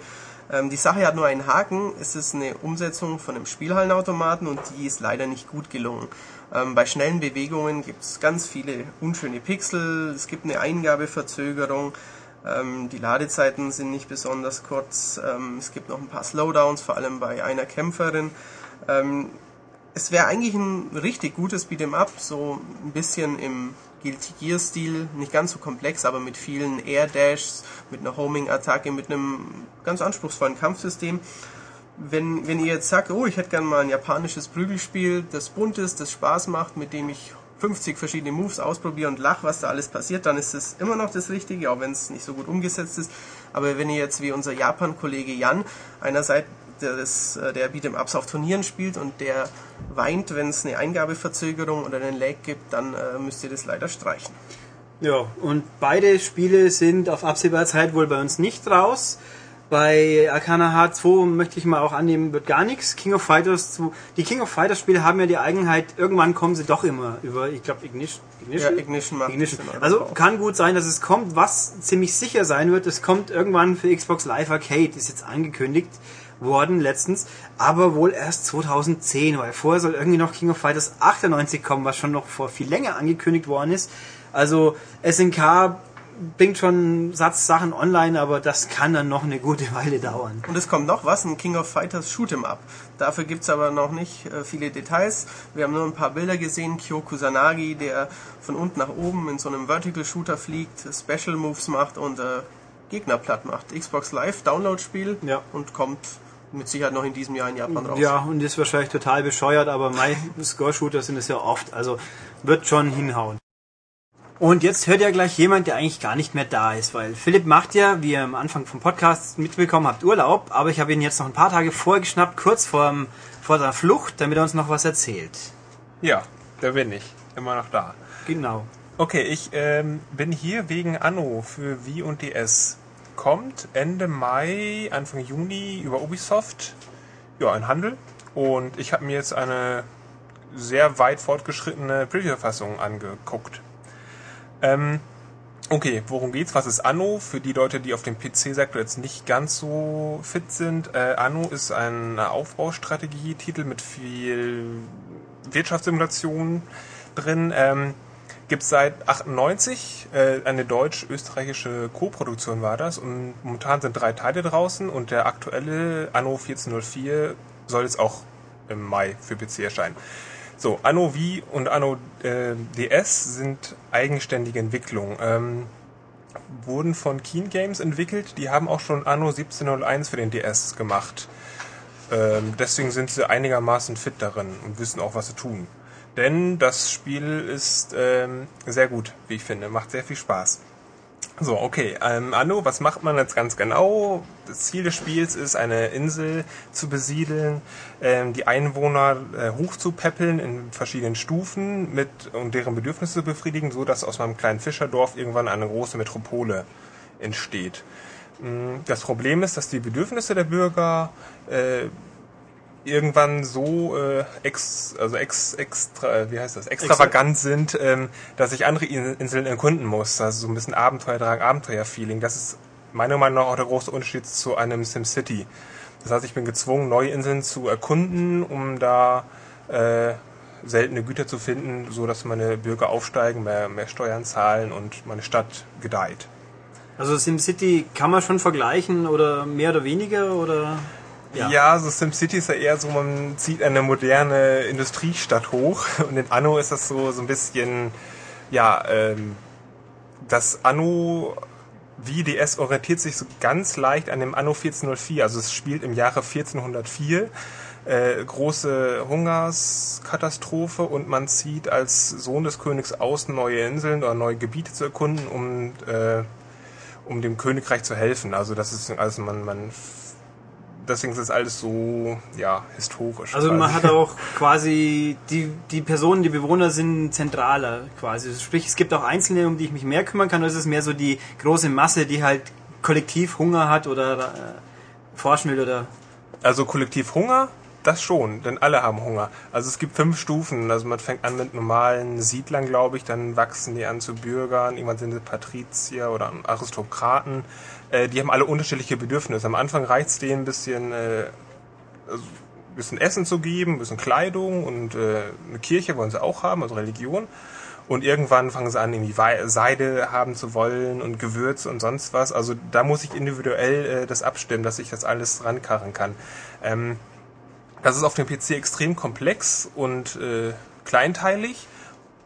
Ähm, die Sache hat nur einen Haken. Es ist eine Umsetzung von einem Spielhallenautomaten und die ist leider nicht gut gelungen. Ähm, bei schnellen Bewegungen gibt es ganz viele unschöne Pixel. Es gibt eine Eingabeverzögerung. Ähm, die Ladezeiten sind nicht besonders kurz. Ähm, es gibt noch ein paar Slowdowns, vor allem bei einer Kämpferin. Es wäre eigentlich ein richtig gutes Beat'em Up, so ein bisschen im Guilty Gear Stil, nicht ganz so komplex, aber mit vielen Air Dashs, mit einer Homing Attacke, mit einem ganz anspruchsvollen Kampfsystem. Wenn, wenn ihr jetzt sagt, oh, ich hätte gerne mal ein japanisches Prügelspiel, das bunt ist, das Spaß macht, mit dem ich 50 verschiedene Moves ausprobiere und lach, was da alles passiert, dann ist es immer noch das Richtige, auch wenn es nicht so gut umgesetzt ist. Aber wenn ihr jetzt wie unser Japan-Kollege Jan einerseits äh, der Beat'em Ups auf Turnieren spielt und der weint, wenn es eine Eingabeverzögerung oder einen Lag gibt, dann äh, müsst ihr das leider streichen. Ja, und beide Spiele sind auf absehbare Zeit wohl bei uns nicht raus. Bei Arcana Heart 2 möchte ich mal auch annehmen, wird gar nichts. King of Fighters 2. Die King of Fighters Spiele haben ja die Eigenheit, irgendwann kommen sie doch immer über, ich glaube, Ignition. Ja, Ignition macht Ignition. Also kann gut sein, dass es kommt. Was ziemlich sicher sein wird, es kommt irgendwann für Xbox Live Arcade, ist jetzt angekündigt worden letztens, aber wohl erst 2010, weil vorher soll irgendwie noch King of Fighters 98 kommen, was schon noch vor viel länger angekündigt worden ist. Also SNK bringt schon Satz Sachen online, aber das kann dann noch eine gute Weile dauern. Und es kommt noch was, ein King of Fighters Shoot'em Up. Dafür gibt's aber noch nicht äh, viele Details. Wir haben nur ein paar Bilder gesehen. Kyo Kusanagi, der von unten nach oben in so einem Vertical Shooter fliegt, Special Moves macht und äh, Gegner platt macht. Xbox Live Download-Spiel Ja. und kommt mit Sicherheit noch in diesem Jahr in Japan raus. Ja, und ist wahrscheinlich total bescheuert, aber mein Score-Shooter sind es ja oft, also wird schon hinhauen. Und jetzt hört ja gleich jemand, der eigentlich gar nicht mehr da ist, weil Philipp macht ja, wie ihr am Anfang vom Podcast mitbekommen habt, Urlaub, aber ich habe ihn jetzt noch ein paar Tage vorgeschnappt, kurz vor, vor der Flucht, damit er uns noch was erzählt. Ja, da bin ich. Immer noch da. Genau. Okay, ich ähm, bin hier wegen Anno für Wii und DS. Kommt Ende Mai, Anfang Juni über Ubisoft. Ja, ein Handel. Und ich habe mir jetzt eine sehr weit fortgeschrittene Preview-Fassung angeguckt. Ähm, okay, worum geht's? Was ist Anno? Für die Leute, die auf dem PC-Sektor jetzt nicht ganz so fit sind. Äh, Anno ist ein Aufbaustrategie-Titel mit viel Wirtschaftssimulation drin. Ähm, Gibt es seit 98, äh, eine deutsch-österreichische Co-Produktion war das und momentan sind drei Teile draußen und der aktuelle Anno 1404 soll jetzt auch im Mai für PC erscheinen. So, Anno V und Anno äh, DS sind eigenständige Entwicklungen. Ähm, wurden von Keen Games entwickelt. Die haben auch schon Anno 1701 für den DS gemacht. Ähm, deswegen sind sie einigermaßen fit darin und wissen auch, was sie tun. Denn das Spiel ist ähm, sehr gut, wie ich finde. Macht sehr viel Spaß. So, okay. Ähm, Anno, was macht man jetzt ganz genau? Das Ziel des Spiels ist, eine Insel zu besiedeln, ähm, die Einwohner äh, hochzupäppeln in verschiedenen Stufen mit und deren Bedürfnisse zu befriedigen, so dass aus meinem kleinen Fischerdorf irgendwann eine große Metropole entsteht. Mm, Das Problem ist, dass die Bedürfnisse der Bürger äh, irgendwann so äh, ex, also ex, extra, äh, wie heißt das, extravagant sind, ähm, dass ich andere In- Inseln erkunden muss. Also so ein bisschen Abenteuerdrang, Abenteuerfeeling. Das ist meiner Meinung nach auch der große Unterschied zu einem SimCity. Das heißt, ich bin gezwungen, neue Inseln zu erkunden, um da äh, seltene Güter zu finden, so dass meine Bürger aufsteigen, mehr, mehr Steuern zahlen und meine Stadt gedeiht. Also SimCity kann man schon vergleichen oder mehr oder weniger oder Ja, Ja. so SimCity ist ja eher so, man zieht eine moderne Industriestadt hoch und in Anno ist das so, so ein bisschen, ja, ähm, das Anno VDS orientiert sich so ganz leicht an dem Anno 1404, also es spielt im Jahre 1404. Äh, große Hungerskatastrophe und man zieht als Sohn des Königs aus, neue Inseln oder neue Gebiete zu erkunden, um, äh, um dem Königreich zu helfen. Also das ist, also man, man deswegen ist das alles so, ja, historisch. Also quasi. man hat auch quasi die, die Personen, die Bewohner sind zentraler quasi. Also Sprich, es gibt auch Einzelne, um die ich mich mehr kümmern kann, oder ist es mehr so die große Masse, die halt kollektiv Hunger hat oder äh, forschen will oder Also kollektiv Hunger, das schon, denn alle haben Hunger. Also es gibt fünf Stufen. Also man fängt an mit normalen Siedlern, glaube ich, dann wachsen die an zu Bürgern, irgendwann sind sie Patrizier oder Aristokraten. Äh, die haben alle unterschiedliche Bedürfnisse. Am Anfang reicht es denen ein bisschen, äh, also ein bisschen Essen zu geben, ein bisschen Kleidung und äh, eine Kirche wollen sie auch haben, also Religion. Und irgendwann fangen sie an, irgendwie Seide haben zu wollen und Gewürze und sonst was. Also da muss ich individuell äh, das abstimmen, dass ich das alles rankarren kann. Ähm, das ist auf dem PC extrem komplex und äh, kleinteilig.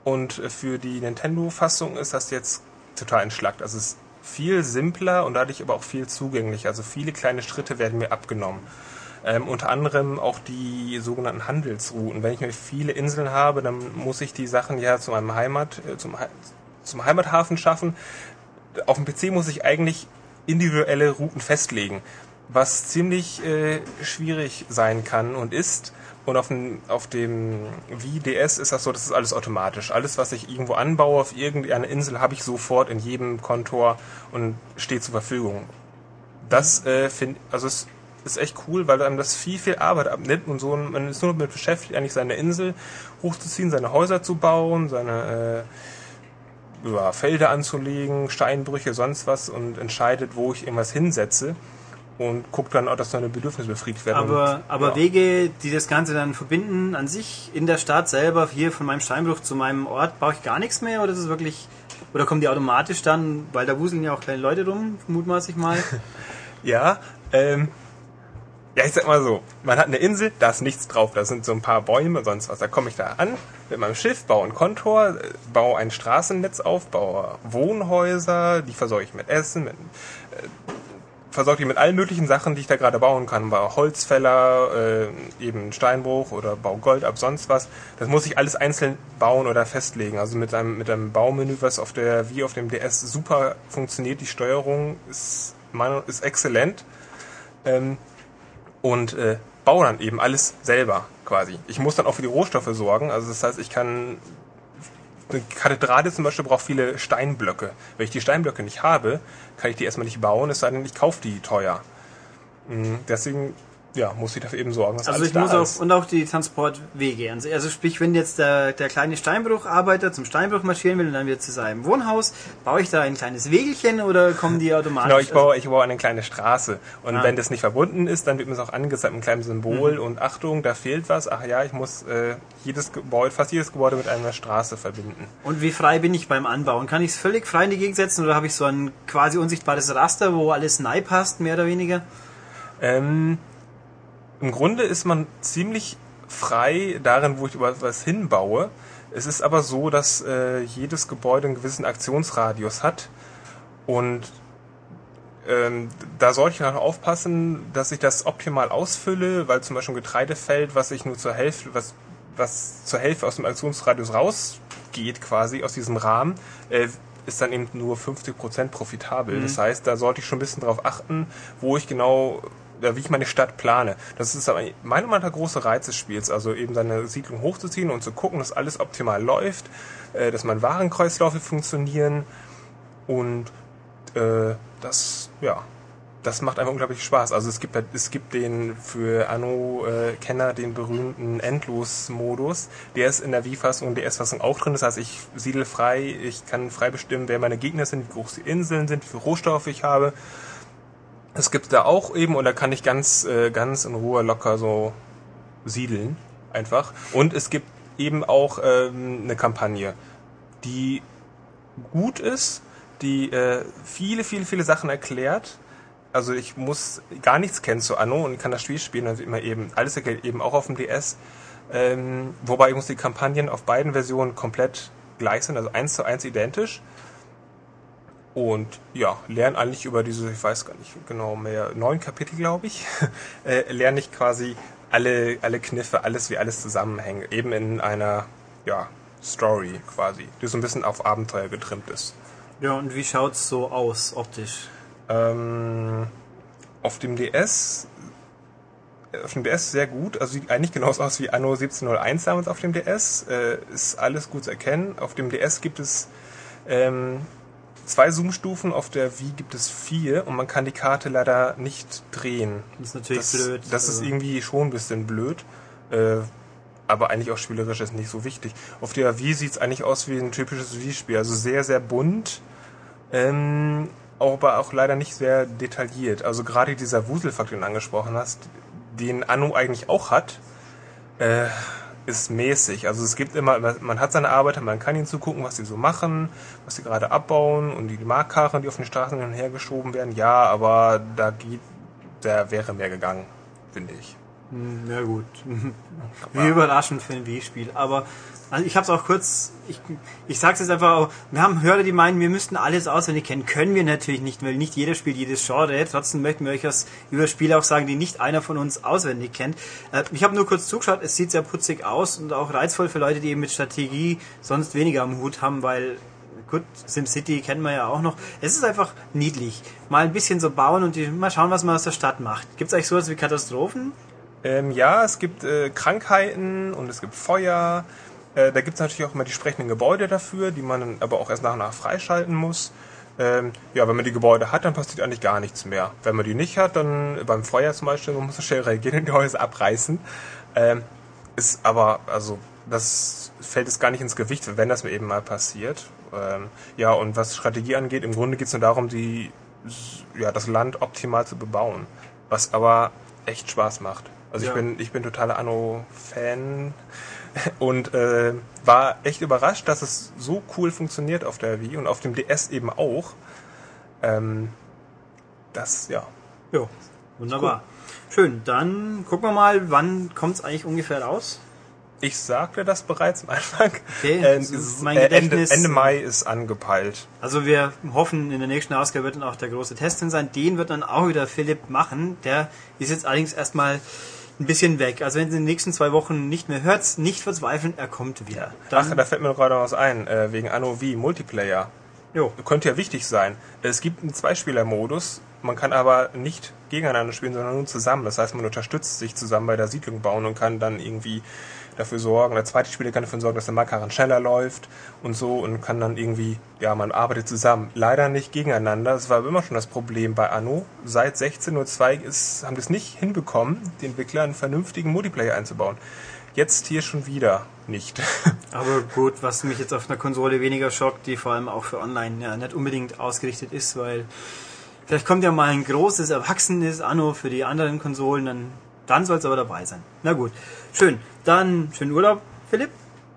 Und äh, für die Nintendo-Fassung ist das jetzt total entschlackt. Also es ist viel simpler und dadurch aber auch viel zugänglicher. Also viele kleine Schritte werden mir abgenommen. Ähm, unter anderem auch die sogenannten Handelsrouten. Wenn ich mir viele Inseln habe, dann muss ich die Sachen ja zu meinem Heimat, äh, zum, zum Heimathafen schaffen. Auf dem PC muss ich eigentlich individuelle Routen festlegen, was ziemlich äh, schwierig sein kann und ist. Und auf dem, auf dem VDS ist das so, das ist alles automatisch. Alles, was ich irgendwo anbaue auf irgendeiner Insel, habe ich sofort in jedem Kontor und steht zur Verfügung. Das äh, finde also es ist echt cool, weil einem das viel, viel Arbeit abnimmt und so. Man ist nur damit beschäftigt, eigentlich seine Insel hochzuziehen, seine Häuser zu bauen, seine äh, ja, Felder anzulegen, Steinbrüche, sonst was und entscheidet, wo ich irgendwas hinsetze und guckt dann auch, dass seine Bedürfnisse befriedigt werden. Aber, und, aber ja. Wege, die das Ganze dann verbinden, an sich in der Stadt selber, hier von meinem Steinbruch zu meinem Ort, brauche ich gar nichts mehr oder ist es wirklich, oder kommen die automatisch dann, weil da wuseln ja auch kleine Leute rum, mutmaßlich mal. Ja, ähm, ja, ich sag mal so, man hat eine Insel, da ist nichts drauf, da sind so ein paar Bäume, sonst was. Da komme ich da an mit meinem Schiff, baue ein Kontor, äh, baue ein Straßennetz auf, baue Wohnhäuser, die versorge ich mit Essen, mit, äh, versorge die mit allen möglichen Sachen, die ich da gerade bauen kann. Baue Holzfäller, äh, eben Steinbruch oder baue Gold ab, sonst was. Das muss ich alles einzeln bauen oder festlegen. Also mit einem, mit einem Baumenü, was auf der, wie auf dem DS super funktioniert, die Steuerung ist, Meinung, ist exzellent. Ähm, und äh, baue dann eben alles selber quasi. Ich muss dann auch für die Rohstoffe sorgen. Also das heißt, ich kann eine Kathedrale zum Beispiel braucht viele Steinblöcke. Wenn ich die Steinblöcke nicht habe, kann ich die erstmal nicht bauen, es sei denn, ich kaufe die teuer. Mm, Deswegen ja, muss ich dafür eben sorgen, dass Also alles ich muss auch, ist. und auch die Transportwege. Also sprich, wenn jetzt der, der kleine Steinbrucharbeiter zum Steinbruch marschieren will und dann wieder zu seinem Wohnhaus, baue ich da ein kleines Wegelchen oder kommen die automatisch? Genau, ich baue, ich baue eine kleine Straße. Und Ah. wenn das nicht verbunden ist, dann wird mir es auch angezeigt mit einem kleinen Symbol Mhm. und Achtung, da fehlt was. Ach ja, ich muss äh, jedes Gebäude, fast jedes Gebäude mit einer Straße verbinden. Und wie frei bin ich beim Anbauen? Kann ich es völlig frei in die Gegend setzen oder habe ich so ein quasi unsichtbares Raster, wo alles neu passt, mehr oder weniger? Ähm, Im Grunde ist man ziemlich frei darin, wo ich über was hinbaue. Es ist aber so, dass äh, jedes Gebäude einen gewissen Aktionsradius hat und ähm, da sollte ich noch aufpassen, dass ich das optimal ausfülle, weil zum Beispiel ein Getreidefeld, was ich nur zur Hälfte, was, was zur Hälfte aus dem Aktionsradius rausgeht, quasi aus diesem Rahmen, äh, ist dann eben nur 50% profitabel. Das heißt, da sollte ich schon ein bisschen drauf achten, wo ich genau, wie ich meine Stadt plane. Das ist aber meiner Meinung nach der große Reiz des Spiels, also eben seine Siedlung hochzuziehen und zu gucken, dass alles optimal läuft, äh, dass meine Warenkreisläufe funktionieren und äh, das, ja, das macht einfach unglaublich Spaß. Also es gibt es gibt den für Anno-Kenner äh, den berühmten Endlos-Modus. Der ist in der Wii-Fassung und DS-Fassung auch drin. Das heißt, ich siedle frei, ich kann frei bestimmen, wer meine Gegner sind, wie groß die Inseln sind, wie viel Rohstoffe ich habe. Es gibt da auch eben und da kann ich ganz äh, ganz in Ruhe locker so siedeln einfach. Und es gibt eben auch ähm, eine Kampagne, die gut ist, die äh, viele, viele, viele Sachen erklärt. Also ich muss gar nichts kennen zu Anno und kann das Spiel spielen, also immer eben, alles erklärt eben auch auf dem DS. Ähm, wobei muss die Kampagnen auf beiden Versionen komplett gleich sind, also eins zu eins identisch. Und ja, lerne eigentlich über diese, ich weiß gar nicht genau mehr, neun Kapitel, glaube ich, äh, lerne ich quasi alle, alle Kniffe, alles wie alles zusammenhängt, eben in einer, ja, Story quasi, die so ein bisschen auf Abenteuer getrimmt ist. Ja, und wie schaut's so aus, optisch? Ähm, auf dem DS auf dem DS sehr gut, also sieht eigentlich genauso aus wie Anno 1701 damals auf dem DS, äh, ist alles gut zu erkennen. Auf dem DS gibt es ähm, zwei Zoom-Stufen, auf der Wii gibt es vier und man kann die Karte leider nicht drehen. Das ist natürlich das, blöd. Das ist Also, irgendwie schon ein bisschen blöd. Äh, aber eigentlich auch spielerisch ist nicht so wichtig. Auf der Wii sieht es eigentlich aus wie ein typisches Wii-Spiel. Also sehr, sehr bunt. Ähm, aber auch leider nicht sehr detailliert. Also gerade dieser Wuselfaktor, den du angesprochen hast, den Anno eigentlich auch hat, äh, ist mäßig. Also es gibt immer, man hat seine Arbeiter, man kann ihnen zugucken, was sie so machen, was sie gerade abbauen und die Markkarren, die auf den Straßen hin und her geschoben werden. Ja, aber da geht, da wäre mehr gegangen, finde ich. Hm, ja gut. Wie überraschend für ein Wii-Spiel. Aber also ich habe es auch kurz, ich, ich sag's jetzt einfach, auch, wir haben Hörer, die meinen, wir müssten alles auswendig kennen. Können wir natürlich nicht, weil nicht jeder spielt jedes Genre. Trotzdem möchten wir euch was über Spiele auch sagen, die nicht einer von uns auswendig kennt. Äh, ich habe nur kurz zugeschaut, es sieht sehr putzig aus und auch reizvoll für Leute, die eben mit Strategie sonst weniger am Hut haben, weil gut, SimCity kennen wir ja auch noch. Es ist einfach niedlich. Mal ein bisschen so bauen und die, mal schauen, was man aus der Stadt macht. Gibt's eigentlich sowas wie Katastrophen? Ähm, ja, es gibt äh, Krankheiten und es gibt Feuer. Äh, da gibt es natürlich auch immer die sprechenden Gebäude dafür, die man dann aber auch erst nach und nach freischalten muss. Ähm, ja, wenn man die Gebäude hat, dann passiert eigentlich gar nichts mehr. Wenn man die nicht hat, dann beim Feuer zum Beispiel, man muss so schnell reagieren und die Häuser abreißen. Ähm, ist aber, also, das fällt es gar nicht ins Gewicht, wenn das mir eben mal passiert. Ähm, ja, und was Strategie angeht, im Grunde geht es nur darum, die, ja, das Land optimal zu bebauen. Was aber echt Spaß macht. Also Ja. ich bin, ich bin totaler Anno-Fan und äh, war echt überrascht, dass es so cool funktioniert auf der Wii und auf dem DS eben auch. Ähm, das, ja. Ja, wunderbar. Schön, dann gucken wir mal, wann kommt's eigentlich ungefähr raus? Ich sagte das bereits am Anfang. Okay, Äh, ist es- mein äh, Ende, Gedächtnis. Ende Mai ist angepeilt. Also wir hoffen, in der nächsten Ausgabe wird dann auch der große Test drin sein. Den wird dann auch wieder Philipp machen. Der ist jetzt allerdings erstmal ein bisschen weg. Also wenn ihr in den nächsten zwei Wochen nicht mehr hört, nicht verzweifeln, er kommt wieder. Ach, Dann, da fällt mir noch gerade was ein, äh, wegen Anno Wii Multiplayer. jo, Könnte ja wichtig sein. Es gibt einen Zweispieler-Modus, man kann aber nicht gegeneinander spielen, sondern nur zusammen. Das heißt, man unterstützt sich zusammen bei der Siedlung bauen und kann dann irgendwie dafür sorgen, der zweite Spieler kann dafür sorgen, dass der Markarren schneller läuft und so und kann dann irgendwie, ja, man arbeitet zusammen. Leider nicht gegeneinander. Das war aber immer schon das Problem bei Anno. Seit 16.02 ist, haben die es nicht hinbekommen, die Entwickler einen vernünftigen Multiplayer einzubauen. Jetzt hier schon wieder nicht. aber gut, was mich jetzt auf einer Konsole weniger schockt, die vor allem auch für Online ja nicht unbedingt ausgerichtet ist, weil vielleicht kommt ja mal ein großes, erwachsenes Anno für die anderen Konsolen, dann, dann soll es aber dabei sein. Na gut, schön. Dann schönen Urlaub, Philipp.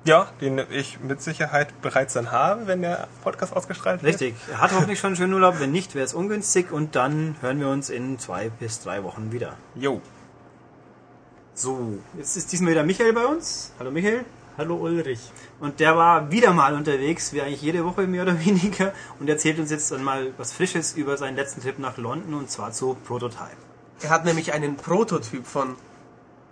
Ja, den ich mit Sicherheit bereits dann habe, wenn der Podcast ausgestrahlt wird. Richtig. Er hat hoffentlich schon einen schönen Urlaub. Wenn nicht, wäre es ungünstig. Und dann hören wir uns in zwei bis drei Wochen wieder. Jo. So, jetzt ist diesmal wieder Michael bei uns. Hallo Michael. Hallo Ulrich. Und der war wieder mal unterwegs, wie eigentlich jede Woche mehr oder weniger, und erzählt uns jetzt dann mal was Frisches über seinen letzten Trip nach London und zwar zu Prototype. Er hat nämlich einen Prototyp von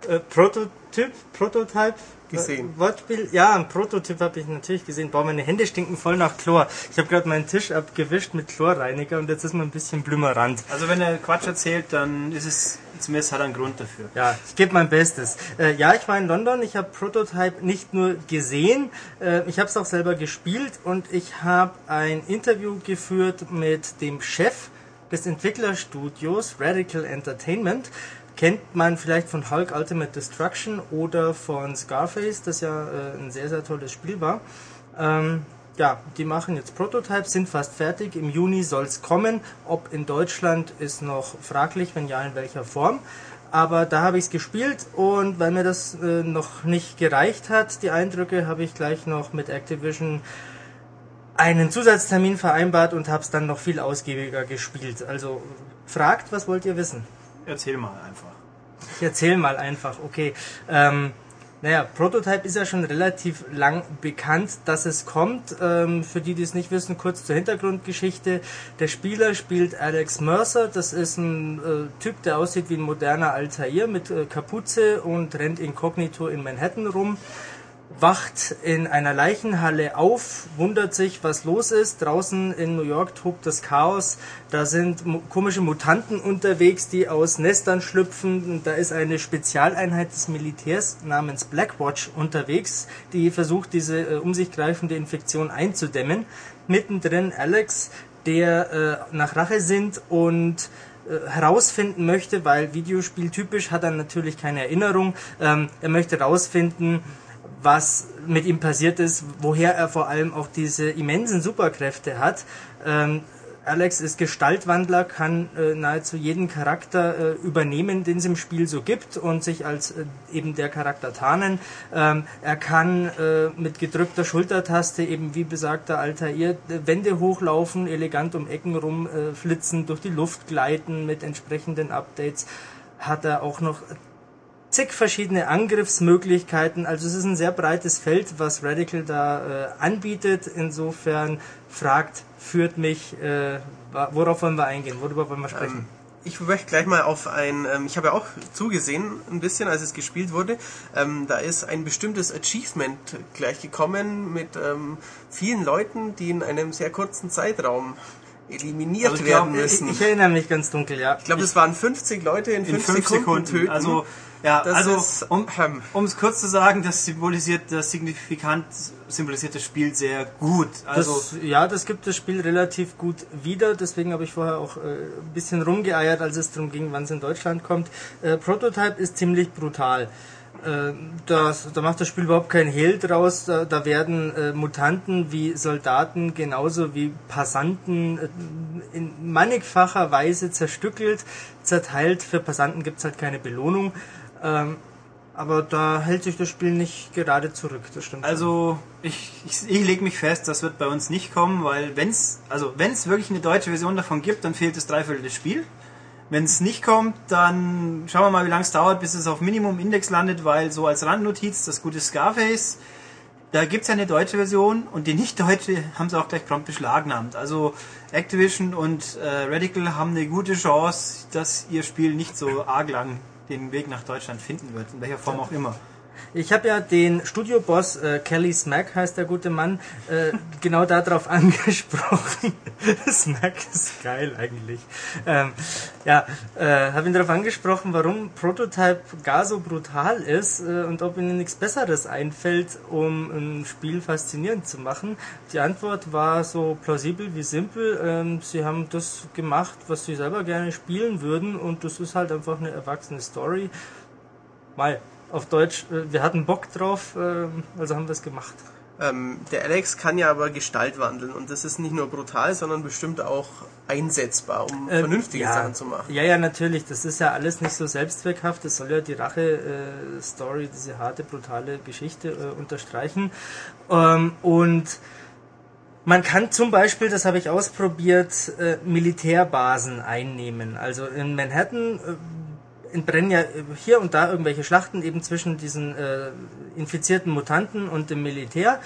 Äh, Prototyp, Prototype Gesehen. Äh, Wortspiel, ja, ein Prototyp habe ich natürlich gesehen. Boah, meine Hände stinken voll nach Chlor. Ich habe gerade meinen Tisch abgewischt mit Chlorreiniger und jetzt ist mir ein bisschen blümerant. Also wenn er Quatsch erzählt, dann ist es, zumindest hat er einen Grund dafür. Ja, ich gebe mein Bestes. Äh, ja, ich war in London, ich habe Prototype nicht nur gesehen, äh, ich habe es auch selber gespielt und ich habe ein Interview geführt mit dem Chef des Entwicklerstudios Radical Entertainment. Kennt man vielleicht von Hulk Ultimate Destruction oder von Scarface, das ja äh, ein sehr, sehr tolles Spiel war. Ähm, ja, die machen jetzt Prototypes, sind fast fertig. Im Juni soll es kommen. Ob in Deutschland ist noch fraglich, wenn ja, in welcher Form. Aber da habe ich es gespielt und weil mir das äh, noch nicht gereicht hat, die Eindrücke, habe ich gleich noch mit Activision einen Zusatztermin vereinbart und habe es dann noch viel ausgiebiger gespielt. Also fragt, was wollt ihr wissen? Erzähl mal einfach. Ich erzähl mal einfach, okay. Ähm, naja, Prototype ist ja schon relativ lang bekannt, dass es kommt. Ähm, für die, die es nicht wissen, kurz zur Hintergrundgeschichte. Der Spieler spielt Alex Mercer. Das ist ein äh, Typ, der aussieht wie ein moderner Altair mit äh, Kapuze und rennt inkognito in Manhattan rum. Wacht in einer Leichenhalle auf, wundert sich, was los ist. Draußen in New York tobt das Chaos. Da sind komische Mutanten unterwegs, die aus Nestern schlüpfen. Und da ist eine Spezialeinheit des Militärs namens Blackwatch unterwegs, die versucht, diese äh, um sich greifende Infektion einzudämmen. Mittendrin Alex, der äh, nach Rache sinnt und äh, herausfinden möchte, weil Videospiel typisch hat er natürlich keine Erinnerung. Ähm, er möchte herausfinden, was mit ihm passiert ist, woher er vor allem auch diese immensen Superkräfte hat. Ähm, Alex ist Gestaltwandler, kann äh, nahezu jeden Charakter äh, übernehmen, den es im Spiel so gibt und sich als äh, eben der Charakter tarnen. Ähm, er kann äh, mit gedrückter Schultertaste eben wie besagter Altair äh, Wände hochlaufen, elegant um Ecken rumflitzen, flitzen, durch die Luft gleiten mit entsprechenden Updates. Hat er auch noch zig verschiedene Angriffsmöglichkeiten. Also es ist ein sehr breites Feld, was Radical da äh, anbietet. Insofern fragt, führt mich, äh, worauf wollen wir eingehen? Worüber wollen wir sprechen? Ich möchte gleich mal auf ein, ähm, ich habe ja auch zugesehen, ein bisschen, als es gespielt wurde. Ähm, da ist ein bestimmtes Achievement gleich gekommen mit ähm, vielen Leuten, die in einem sehr kurzen Zeitraum eliminiert Also ich werden glaub, ich, müssen. ich erinnere mich ganz dunkel, ja. Ich glaube, das waren 50 Leute in 5 In fünf Sekunden, Sekunden. töten. Also, ja, das also ist, um, ähm, um es kurz zu sagen, das symbolisiert, das signifikant symbolisiert das Spiel sehr gut. Also das, ja, das gibt das Spiel relativ gut wieder. Deswegen habe ich vorher auch äh, ein bisschen rumgeeiert, als es darum ging, wann es in Deutschland kommt. Äh, Prototype ist ziemlich brutal. Äh, das, da macht das Spiel überhaupt keinen Hehl draus. Da, da werden äh, Mutanten wie Soldaten genauso wie Passanten äh, in mannigfacher Weise zerstückelt, zerteilt. Für Passanten gibt es halt keine Belohnung. Ähm, aber da hält sich das Spiel nicht gerade zurück. Das stimmt. Also ich, ich, ich lege mich fest, das wird bei uns nicht kommen, weil wenn es also wenn's wirklich eine deutsche Version davon gibt, dann fehlt das Dreiviertel des Spiels. Wenn es nicht kommt, dann schauen wir mal, wie lange es dauert, bis es auf Minimum Index landet, weil so als Randnotiz, das gute Scarface, da gibt's ja eine deutsche Version und die nicht-deutsche haben sie auch gleich prompt beschlagnahmt. Also Activision und äh, Radical haben eine gute Chance, dass ihr Spiel nicht so arg lang den Weg nach Deutschland finden wird, in welcher Form auch immer. Ich habe ja den Studioboss, äh, Kelly Smack heißt der gute Mann, äh, genau darauf angesprochen. Smack ist geil eigentlich. Ähm, ja, äh, habe ihn darauf angesprochen, warum Prototype gar so brutal ist äh, und ob ihnen nichts Besseres einfällt, um ein Spiel faszinierend zu machen. Die Antwort war so plausibel wie simpel. Ähm, sie haben das gemacht, was sie selber gerne spielen würden und das ist halt einfach eine erwachsene Story. Mal auf Deutsch, äh, wir hatten Bock drauf, äh, also haben wir es gemacht. Ähm, der Alex kann ja aber Gestalt wandeln und das ist nicht nur brutal, sondern bestimmt auch einsetzbar, um Ähm, vernünftige ja, Sachen zu machen. Ja, ja, natürlich. Das ist ja alles nicht so selbstzweckhaft. Das soll ja die Rache-Story, diese harte, brutale Geschichte äh, unterstreichen. Ähm, und man kann zum Beispiel, das habe ich ausprobiert, äh, Militärbasen einnehmen. Also in Manhattan äh, entbrennen ja hier und da irgendwelche Schlachten eben zwischen diesen äh, infizierten Mutanten und dem Militär.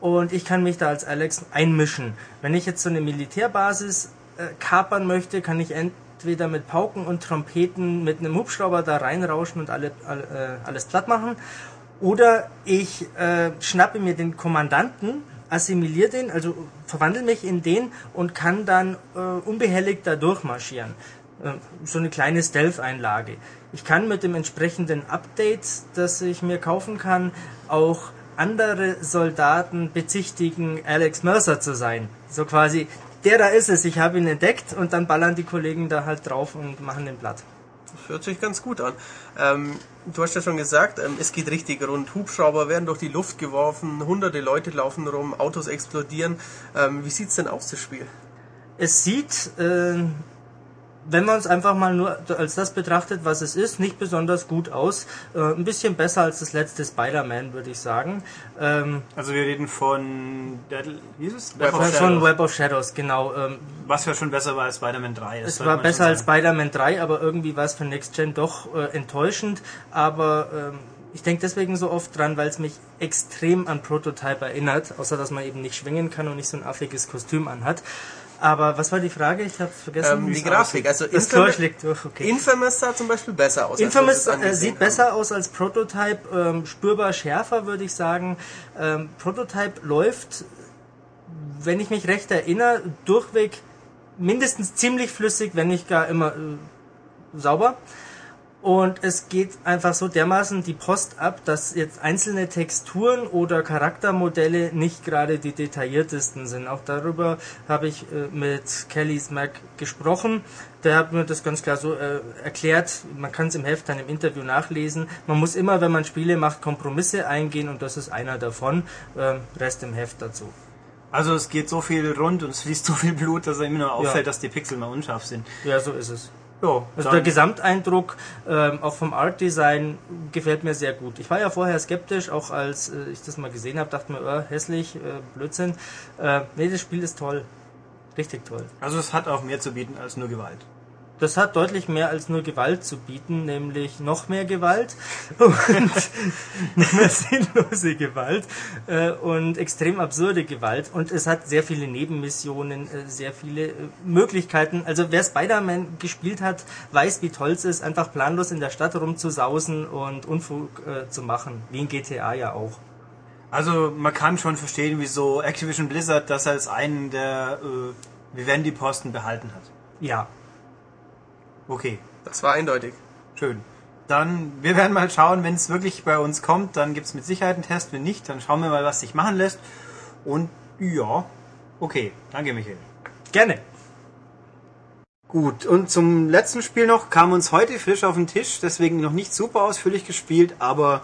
Und ich kann mich da als Alex einmischen. Wenn ich jetzt so eine Militärbasis äh, kapern möchte, kann ich entweder mit Pauken und Trompeten mit einem Hubschrauber da reinrauschen und alle, alle, äh, alles platt machen. Oder ich äh, schnappe mir den Kommandanten, assimiliere den, also verwandle mich in den und kann dann äh, unbehelligt da durchmarschieren. Äh, so eine kleine Stealth-Einlage. Ich kann mit dem entsprechenden Update, das ich mir kaufen kann, auch andere Soldaten bezichtigen, Alex Mercer zu sein. So quasi, der da ist es, ich habe ihn entdeckt und dann ballern die Kollegen da halt drauf und machen den platt. Das hört sich ganz gut an. Ähm, du hast ja schon gesagt, ähm, es geht richtig rund. Hubschrauber werden durch die Luft geworfen, hunderte Leute laufen rum, Autos explodieren. Ähm, wie sieht's denn aus, das Spiel? Es sieht äh, wenn man es einfach mal nur als das betrachtet, was es ist, nicht besonders gut aus. Äh, ein bisschen besser als das letzte Spider-Man, würde ich sagen. Ähm, also wir reden von Deadly, wie ist es? Web, of von Web of Shadows, genau. Ähm, was ja schon besser war als Spider-Man 3. es war besser als Spider-Man 3, aber irgendwie war es für Next Gen doch äh, enttäuschend. Aber ähm, ich denke deswegen so oft dran, weil es mich extrem an Prototype erinnert, außer dass man eben nicht schwingen kann und nicht so ein affiges Kostüm anhat. Aber was war die Frage? Ich habe vergessen. Ähm, die Grafik. Also das Infamous, schlägt durch. Okay. Infamous sah zum Beispiel besser aus. Infamous äh, sieht haben. besser aus als Prototype, ähm, spürbar schärfer würde ich sagen. Ähm, Prototype läuft, wenn ich mich recht erinnere, durchweg mindestens ziemlich flüssig, wenn nicht gar immer äh, sauber. Und es geht einfach so dermaßen die Post ab, dass jetzt einzelne Texturen oder Charaktermodelle nicht gerade die detailliertesten sind. Auch darüber habe ich äh, mit Kelly Smack gesprochen. Der hat mir das ganz klar so äh, erklärt. Man kann es im Heft dann im Interview nachlesen. Man muss immer, wenn man Spiele macht, Kompromisse eingehen und das ist einer davon. Ähm, Rest im Heft dazu. Also es geht so viel rund und es fließt so viel Blut, dass er immer nur auffällt, ja. dass die Pixel mal unscharf sind. Ja, so ist es. Ja, also der Gesamteindruck ähm, auch vom Art Design gefällt mir sehr gut. Ich war ja vorher skeptisch, auch als äh, ich das mal gesehen habe, dachte mir, oh, hässlich, äh, Blödsinn. Äh, nee, das Spiel ist toll. Richtig toll. Also es hat auch mehr zu bieten als nur Gewalt das hat deutlich mehr als nur Gewalt zu bieten, nämlich noch mehr Gewalt und mehr sinnlose Gewalt äh, und extrem absurde Gewalt. Und es hat sehr viele Nebenmissionen, äh, sehr viele äh, Möglichkeiten. Also wer Spider-Man gespielt hat, weiß, wie toll es ist, einfach planlos in der Stadt rumzusausen und Unfug zu machen, wie in GTA ja auch. Also man kann schon verstehen, wieso Activision Blizzard das als einen der äh, Vivendi-Posten behalten hat. Ja, Okay. Das war eindeutig. Schön. Dann, wir werden mal schauen, wenn es wirklich bei uns kommt, dann gibt es mit Sicherheit einen Test. Wenn nicht, dann schauen wir mal, was sich machen lässt. Und ja, okay. Danke, Michael. Gerne. Gut, und zum letzten Spiel noch kam uns heute frisch auf den Tisch, deswegen noch nicht super ausführlich gespielt, aber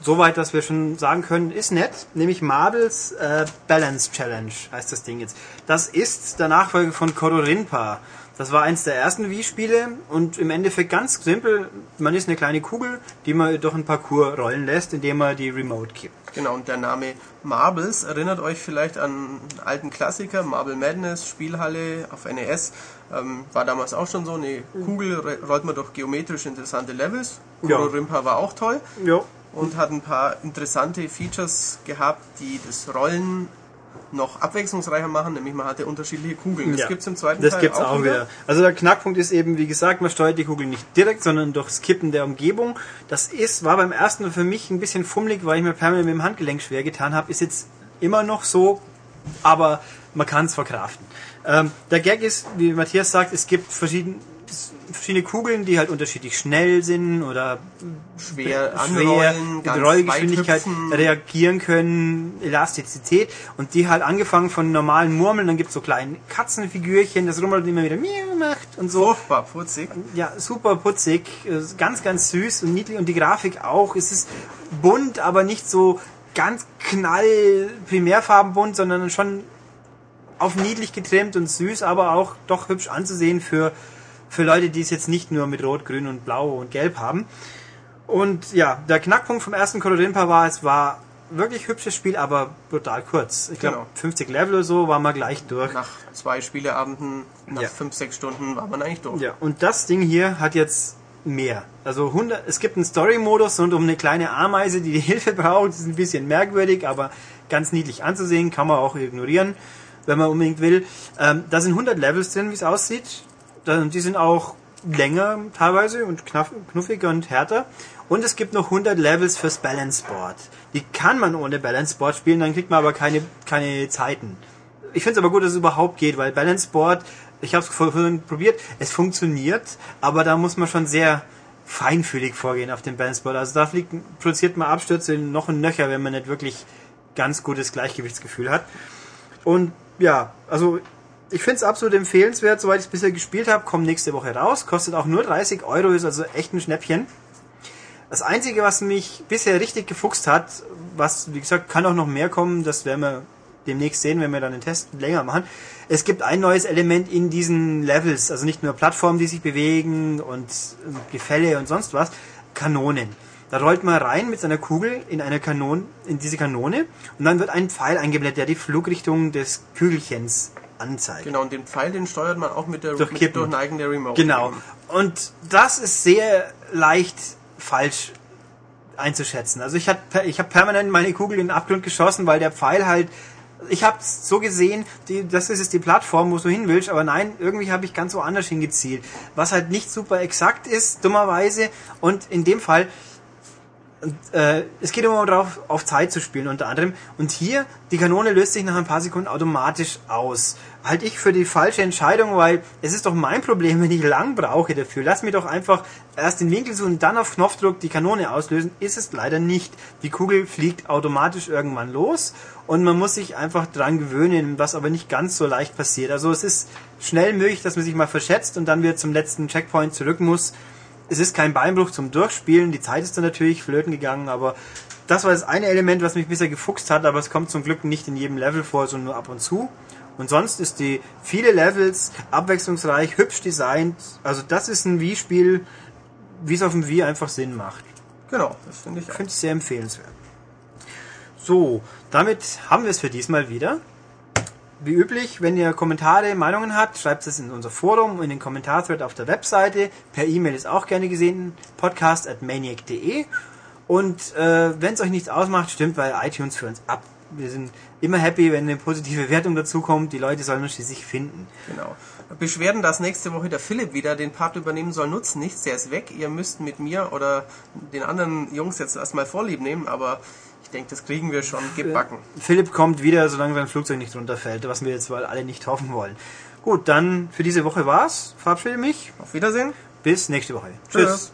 soweit, dass wir schon sagen können, ist nett, nämlich Marbles äh, Balance Challenge heißt das Ding jetzt. Das ist der Nachfolger von Kodorinpa. Das war eins der ersten Wii-Spiele und im Endeffekt ganz simpel. Man ist eine kleine Kugel, die man durch ein Parcours rollen lässt, indem man die Remote kippt. Genau, und der Name Marbles erinnert euch vielleicht an einen alten Klassiker, Marble Madness, Spielhalle auf NES. Ähm, war damals auch schon so, eine Kugel rollt man durch geometrisch interessante Levels. Kuro ja. Rimpa war auch toll. Ja. Und hat ein paar interessante Features gehabt, die das Rollen noch abwechslungsreicher machen, nämlich man hatte unterschiedliche Kugeln. Das ja, gibt es im zweiten das Teil gibt's auch, auch wieder. Also der Knackpunkt ist eben, wie gesagt, man steuert die Kugel nicht direkt, sondern durch Skippen der Umgebung. Das ist, war beim ersten für mich ein bisschen fummelig, weil ich mir permanent mit dem Handgelenk schwer getan habe. Ist jetzt immer noch so, aber man kann es verkraften. Ähm, der Gag ist, wie Matthias sagt, es gibt verschiedene verschiedene Kugeln, die halt unterschiedlich schnell sind oder schwer, schwer mit Rollgeschwindigkeit reagieren können, Elastizität und die halt angefangen von normalen Murmeln, dann gibt es so kleine Katzenfigürchen, das rummelt immer wieder Miau macht und so. Furchtbar putzig. Ja, super putzig, ganz, ganz süß und niedlich und die Grafik auch. Es ist bunt, aber nicht so ganz knall primärfarbenbunt, sondern schon auf niedlich getrimmt und süß, aber auch doch hübsch anzusehen für für Leute, die es jetzt nicht nur mit Rot, Grün und Blau und Gelb haben. Und ja, der Knackpunkt vom ersten Colorimpa war, es war wirklich hübsches Spiel, aber brutal kurz. Ich glaube, genau. 50 Level oder so waren wir gleich durch. Nach zwei Spieleabenden, nach ja. 5, 6 Stunden war man eigentlich durch. Ja, und das Ding hier hat jetzt mehr. Also 100, es gibt einen Story-Modus rund um eine kleine Ameise, die die Hilfe braucht. Ist ein bisschen merkwürdig, aber ganz niedlich anzusehen, kann man auch ignorieren, wenn man unbedingt will. Ähm, da sind 100 Levels drin, wie es aussieht. Die sind auch länger teilweise und knuffiger und härter. Und es gibt noch 100 Levels fürs Balance Board. Die kann man ohne Balance Board spielen, dann kriegt man aber keine, keine Zeiten. Ich finde es aber gut, dass es überhaupt geht, weil Balance Board, ich habe es vorhin probiert, es funktioniert, aber da muss man schon sehr feinfühlig vorgehen auf dem Balance Board. Also da fliegt, produziert man Abstürze noch ein Nöcher, wenn man nicht wirklich ganz gutes Gleichgewichtsgefühl hat. Und ja, also ich finde es absolut empfehlenswert, soweit ich es bisher gespielt habe, kommt nächste Woche raus, kostet auch nur 30 Euro, ist also echt ein Schnäppchen. Das Einzige, was mich bisher richtig gefuchst hat, was, wie gesagt, kann auch noch mehr kommen, das werden wir demnächst sehen, wenn wir dann den Test länger machen. Es gibt ein neues Element in diesen Levels, also nicht nur Plattformen, die sich bewegen und äh, Gefälle und sonst was, Kanonen. Da rollt man rein mit seiner Kugel in eine Kanone, in diese Kanone und dann wird ein Pfeil eingeblendet, der die Flugrichtung des Kügelchens anzeigt. Genau, und den Pfeil, den steuert man auch mit der Durch mit Kippen. Durchneigen der Remote. Genau. Und das ist sehr leicht falsch einzuschätzen. Also ich habe ich hab permanent meine Kugel in den Abgrund geschossen, weil der Pfeil halt ich habe so gesehen, die, das ist jetzt die Plattform, wo du hin willst, aber nein, irgendwie habe ich ganz woanders hingezielt. Was halt nicht super exakt ist, dummerweise. Und in dem Fall, und, äh, es geht immer darauf, auf Zeit zu spielen unter anderem. Und hier, die Kanone löst sich nach ein paar Sekunden automatisch aus. Halte ich für die falsche Entscheidung, weil es ist doch mein Problem, wenn ich lang brauche dafür. Lass mir doch einfach erst den Winkel suchen dann auf Knopfdruck die Kanone auslösen. Ist es leider nicht. Die Kugel fliegt automatisch irgendwann los und man muss sich einfach dran gewöhnen, was aber nicht ganz so leicht passiert. Also es ist schnell möglich, dass man sich mal verschätzt und dann wieder zum letzten Checkpoint zurück muss es ist kein Beinbruch zum Durchspielen. Die Zeit ist dann natürlich flöten gegangen, aber das war das eine Element, was mich bisher gefuchst hat, aber es kommt zum Glück nicht in jedem Level vor, sondern nur ab und zu. Und sonst ist die viele Levels abwechslungsreich, hübsch designt. Also das ist ein Wii-Spiel, wie es auf dem Wii einfach Sinn macht. Genau, das finde ich Ich finde es sehr empfehlenswert. So, damit haben wir es für diesmal wieder. Wie üblich, wenn ihr Kommentare, Meinungen habt, schreibt es in unser Forum, in den Kommentarthread auf der Webseite. Per E-Mail ist auch gerne gesehen, podcast at maniac.de. Und äh, wenn es euch nichts ausmacht, stimmt bei iTunes für uns ab. Wir sind immer happy, wenn eine positive Wertung dazukommt. Die Leute sollen uns schließlich finden. Genau. Beschwerden, dass nächste Woche der Philipp wieder den Part übernehmen soll, nutzen nichts. Der ist weg. Ihr müsst mit mir oder den anderen Jungs jetzt erstmal Vorlieb nehmen, aber denke, das kriegen wir schon gebacken. Philipp kommt wieder, solange sein Flugzeug nicht runterfällt, was wir jetzt wohl alle nicht hoffen wollen. Gut, dann für diese Woche war's. Verabschiede mich. Auf Wiedersehen. Bis nächste Woche. Tschüss. Tschüss.